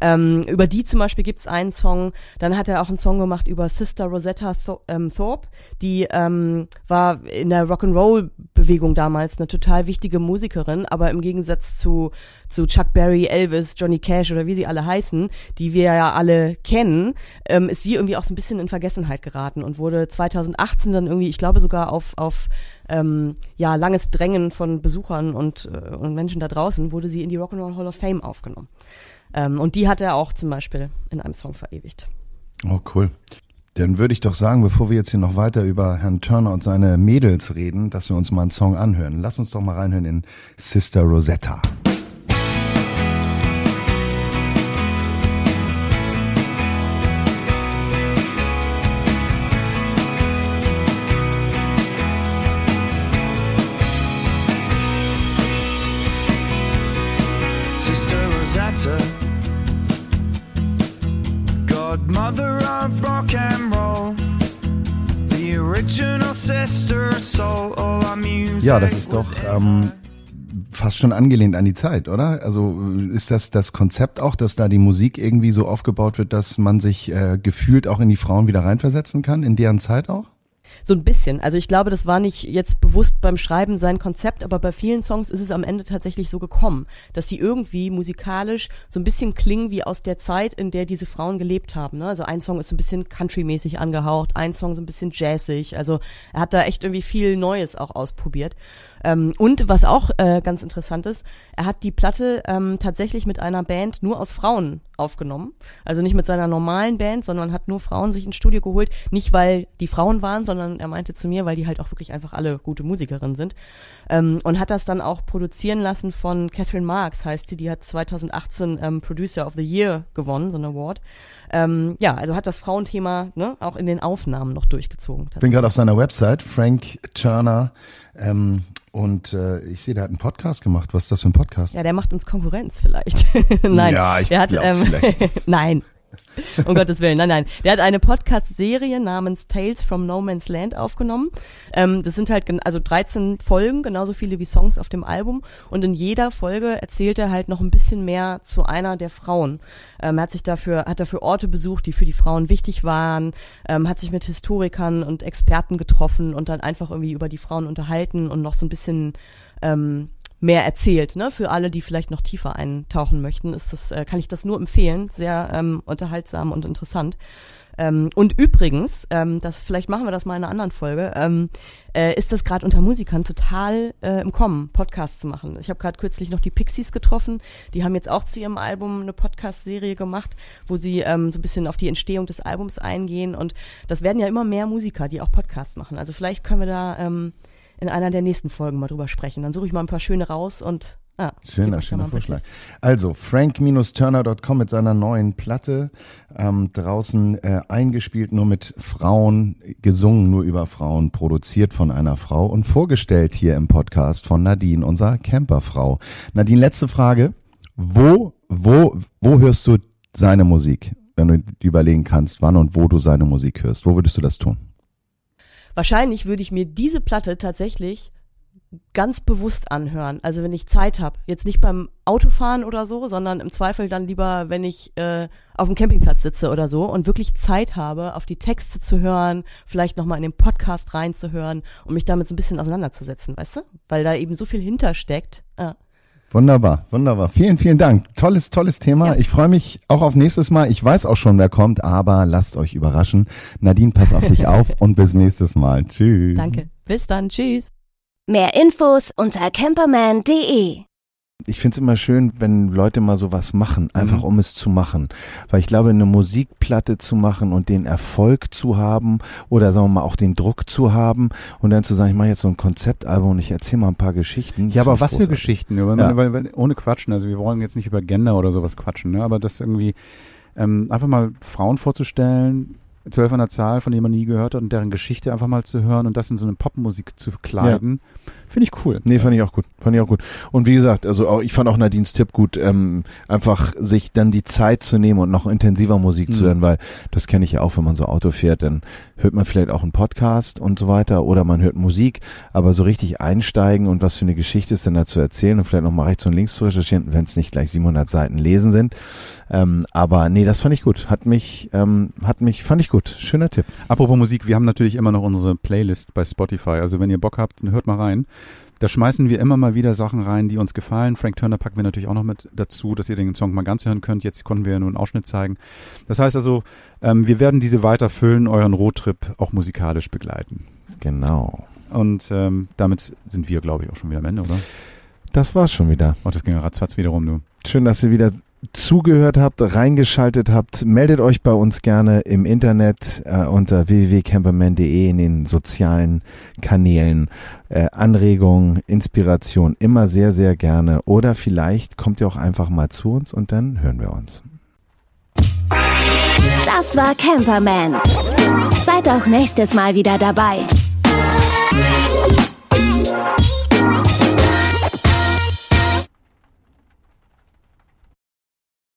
S7: Ähm, über die zum Beispiel gibt's einen Song, dann hat er auch einen Song gemacht über Sister Rosetta Thor ähm, Thorpe, die ähm, war in der Rock'n'Roll-Bewegung damals eine total wichtige Musikerin, aber im Gegensatz zu, zu Chuck Berry, Elvis, Johnny Cash oder wie sie alle heißen, die wir ja alle kennen, ähm, ist sie irgendwie auch so ein bisschen in Vergessenheit geraten und wurde 2018 dann irgendwie, ich glaube sogar auf, auf ähm, ja, langes Drängen von Besuchern und, äh, und Menschen da draußen, wurde sie in die Rock'n'Roll Hall of Fame aufgenommen. Ähm, und die hat er auch zum Beispiel in einem Song verewigt.
S2: Oh, cool. Dann würde ich doch sagen, bevor wir jetzt hier noch weiter über Herrn Turner und seine Mädels reden, dass wir uns mal einen Song anhören. Lass uns doch mal reinhören in Sister Rosetta. Ja, das ist doch ähm, fast schon angelehnt an die Zeit, oder? Also ist das das Konzept auch, dass da die Musik irgendwie so aufgebaut wird, dass man sich äh, gefühlt auch in die Frauen wieder reinversetzen kann, in deren Zeit auch?
S7: So ein bisschen. Also ich glaube, das war nicht jetzt bewusst beim Schreiben sein Konzept, aber bei vielen Songs ist es am Ende tatsächlich so gekommen, dass die irgendwie musikalisch so ein bisschen klingen wie aus der Zeit, in der diese Frauen gelebt haben. Ne? Also ein Song ist so ein bisschen countrymäßig angehaucht, ein Song so ein bisschen jazzig. Also er hat da echt irgendwie viel Neues auch ausprobiert. Ähm, und was auch äh, ganz interessant ist, er hat die Platte ähm, tatsächlich mit einer Band nur aus Frauen aufgenommen. Also nicht mit seiner normalen Band, sondern hat nur Frauen sich ins Studio geholt. Nicht, weil die Frauen waren, sondern er meinte zu mir, weil die halt auch wirklich einfach alle gute Musikerinnen sind. Ähm, und hat das dann auch produzieren lassen von Catherine Marks, heißt sie. Die hat 2018 ähm, Producer of the Year gewonnen, so ein Award. Ähm, ja, also hat das Frauenthema ne, auch in den Aufnahmen noch durchgezogen.
S2: Ich bin gerade auf seiner Website, Frank Turner, ähm, und äh, ich sehe, der hat einen Podcast gemacht. Was ist das für ein Podcast?
S7: Ja, der macht uns Konkurrenz vielleicht. nein,
S2: Ja, ich
S7: der hat, ähm,
S2: vielleicht
S7: nein. Um Gottes Willen, nein, nein. Der hat eine Podcast-Serie namens Tales from No Man's Land aufgenommen. Ähm, das sind halt also 13 Folgen, genauso viele wie Songs auf dem Album. Und in jeder Folge erzählt er halt noch ein bisschen mehr zu einer der Frauen. Ähm, er hat sich dafür, hat dafür Orte besucht, die für die Frauen wichtig waren, ähm, hat sich mit Historikern und Experten getroffen und dann einfach irgendwie über die Frauen unterhalten und noch so ein bisschen ähm, mehr erzählt. Ne? Für alle, die vielleicht noch tiefer eintauchen möchten, ist das, äh, kann ich das nur empfehlen. Sehr ähm, unterhaltsam und interessant. Ähm, und übrigens, ähm, das vielleicht machen wir das mal in einer anderen Folge, ähm, äh, ist das gerade unter Musikern total äh, im Kommen, Podcasts zu machen. Ich habe gerade kürzlich noch die Pixies getroffen. Die haben jetzt auch zu ihrem Album eine Podcast-Serie gemacht, wo sie ähm, so ein bisschen auf die Entstehung des Albums eingehen. Und das werden ja immer mehr Musiker, die auch Podcasts machen. Also vielleicht können wir da ähm, in einer der nächsten Folgen mal drüber sprechen. Dann suche ich mal ein paar schöne raus und Ja,
S2: Schöner, schöner Vorschlag. Also frank-turner.com mit seiner neuen Platte ähm, draußen äh, eingespielt, nur mit Frauen, gesungen nur über Frauen, produziert von einer Frau und vorgestellt hier im Podcast von Nadine, unserer Camperfrau. Nadine, letzte Frage. Wo, wo, wo hörst du seine Musik? Wenn du überlegen kannst, wann und wo du seine Musik hörst. Wo würdest du das tun?
S7: Wahrscheinlich würde ich mir diese Platte tatsächlich ganz bewusst anhören. Also wenn ich Zeit habe. Jetzt nicht beim Autofahren oder so, sondern im Zweifel dann lieber, wenn ich äh, auf dem Campingplatz sitze oder so und wirklich Zeit habe, auf die Texte zu hören, vielleicht nochmal in den Podcast reinzuhören und mich damit so ein bisschen auseinanderzusetzen, weißt du? Weil da eben so viel hintersteckt. Ja.
S2: Wunderbar, wunderbar. Vielen, vielen Dank. Tolles, tolles Thema.
S7: Ja.
S2: Ich freue mich auch auf nächstes Mal. Ich weiß auch schon, wer kommt, aber lasst euch überraschen. Nadine, pass auf dich auf und bis nächstes Mal. Tschüss.
S7: Danke. Bis dann. Tschüss.
S1: Mehr Infos unter camperman.de.
S2: Ich finde es immer schön, wenn Leute mal sowas machen, einfach
S3: Mhm.
S2: um es zu machen. Weil ich glaube, eine Musikplatte zu machen und den Erfolg zu haben oder sagen wir mal auch den Druck zu haben und dann zu sagen, ich mache jetzt so ein Konzeptalbum und ich erzähle mal ein paar Geschichten.
S3: Ja, aber was für
S2: großartig.
S3: Geschichten? Weil,
S2: Ja.
S3: weil, weil, ohne Quatschen. Also wir wollen jetzt nicht über Gender oder sowas quatschen, ne? aber das irgendwie ähm, einfach mal Frauen vorzustellen, zwölf an der Zahl, von denen man nie gehört hat und deren Geschichte einfach mal zu hören und das in so eine Popmusik zu kleiden, finde ich cool.
S2: Nee, fand ich auch gut. Fand ich auch gut. Und wie gesagt, also auch, ich fand auch Nadines Tipp gut, ähm, einfach sich dann die Zeit zu nehmen und noch intensiver Musik zu
S3: Mhm.
S2: hören, weil das kenne ich ja auch, wenn man so Auto fährt, dann hört man vielleicht auch einen Podcast und so weiter oder man hört Musik, aber so richtig einsteigen und was für eine Geschichte ist denn da zu erzählen und vielleicht noch mal rechts und links zu recherchieren, wenn es nicht gleich 700 Seiten lesen sind. Ähm, aber nee, das fand ich gut. Hat mich, ähm, hat mich, fand ich gut. Schöner Tipp.
S3: Apropos Musik, wir haben natürlich immer noch unsere Playlist bei Spotify. Also wenn ihr Bock habt, dann hört mal rein. Da schmeißen wir immer mal wieder Sachen rein, die uns gefallen. Frank Turner packen wir natürlich auch noch mit dazu, dass ihr den Song mal ganz hören könnt. Jetzt konnten wir ja nur einen Ausschnitt zeigen. Das heißt also, ähm, wir werden diese weiter füllen, euren Roadtrip auch musikalisch begleiten.
S2: Genau.
S3: Und ähm, damit sind wir, glaube ich, auch schon wieder am Ende, oder?
S2: Das war's schon wieder.
S3: Oh, das ging ja ratzfatz wiederum, du.
S2: Schön, dass ihr wieder zugehört habt, reingeschaltet habt. Meldet euch bei uns gerne im Internet äh, unter www.camperman.de in den sozialen Kanälen. Äh, Anregungen, Inspiration immer sehr, sehr gerne. Oder vielleicht kommt ihr auch einfach mal zu uns und dann hören wir uns.
S1: Das war Camperman. Seid auch nächstes Mal wieder dabei.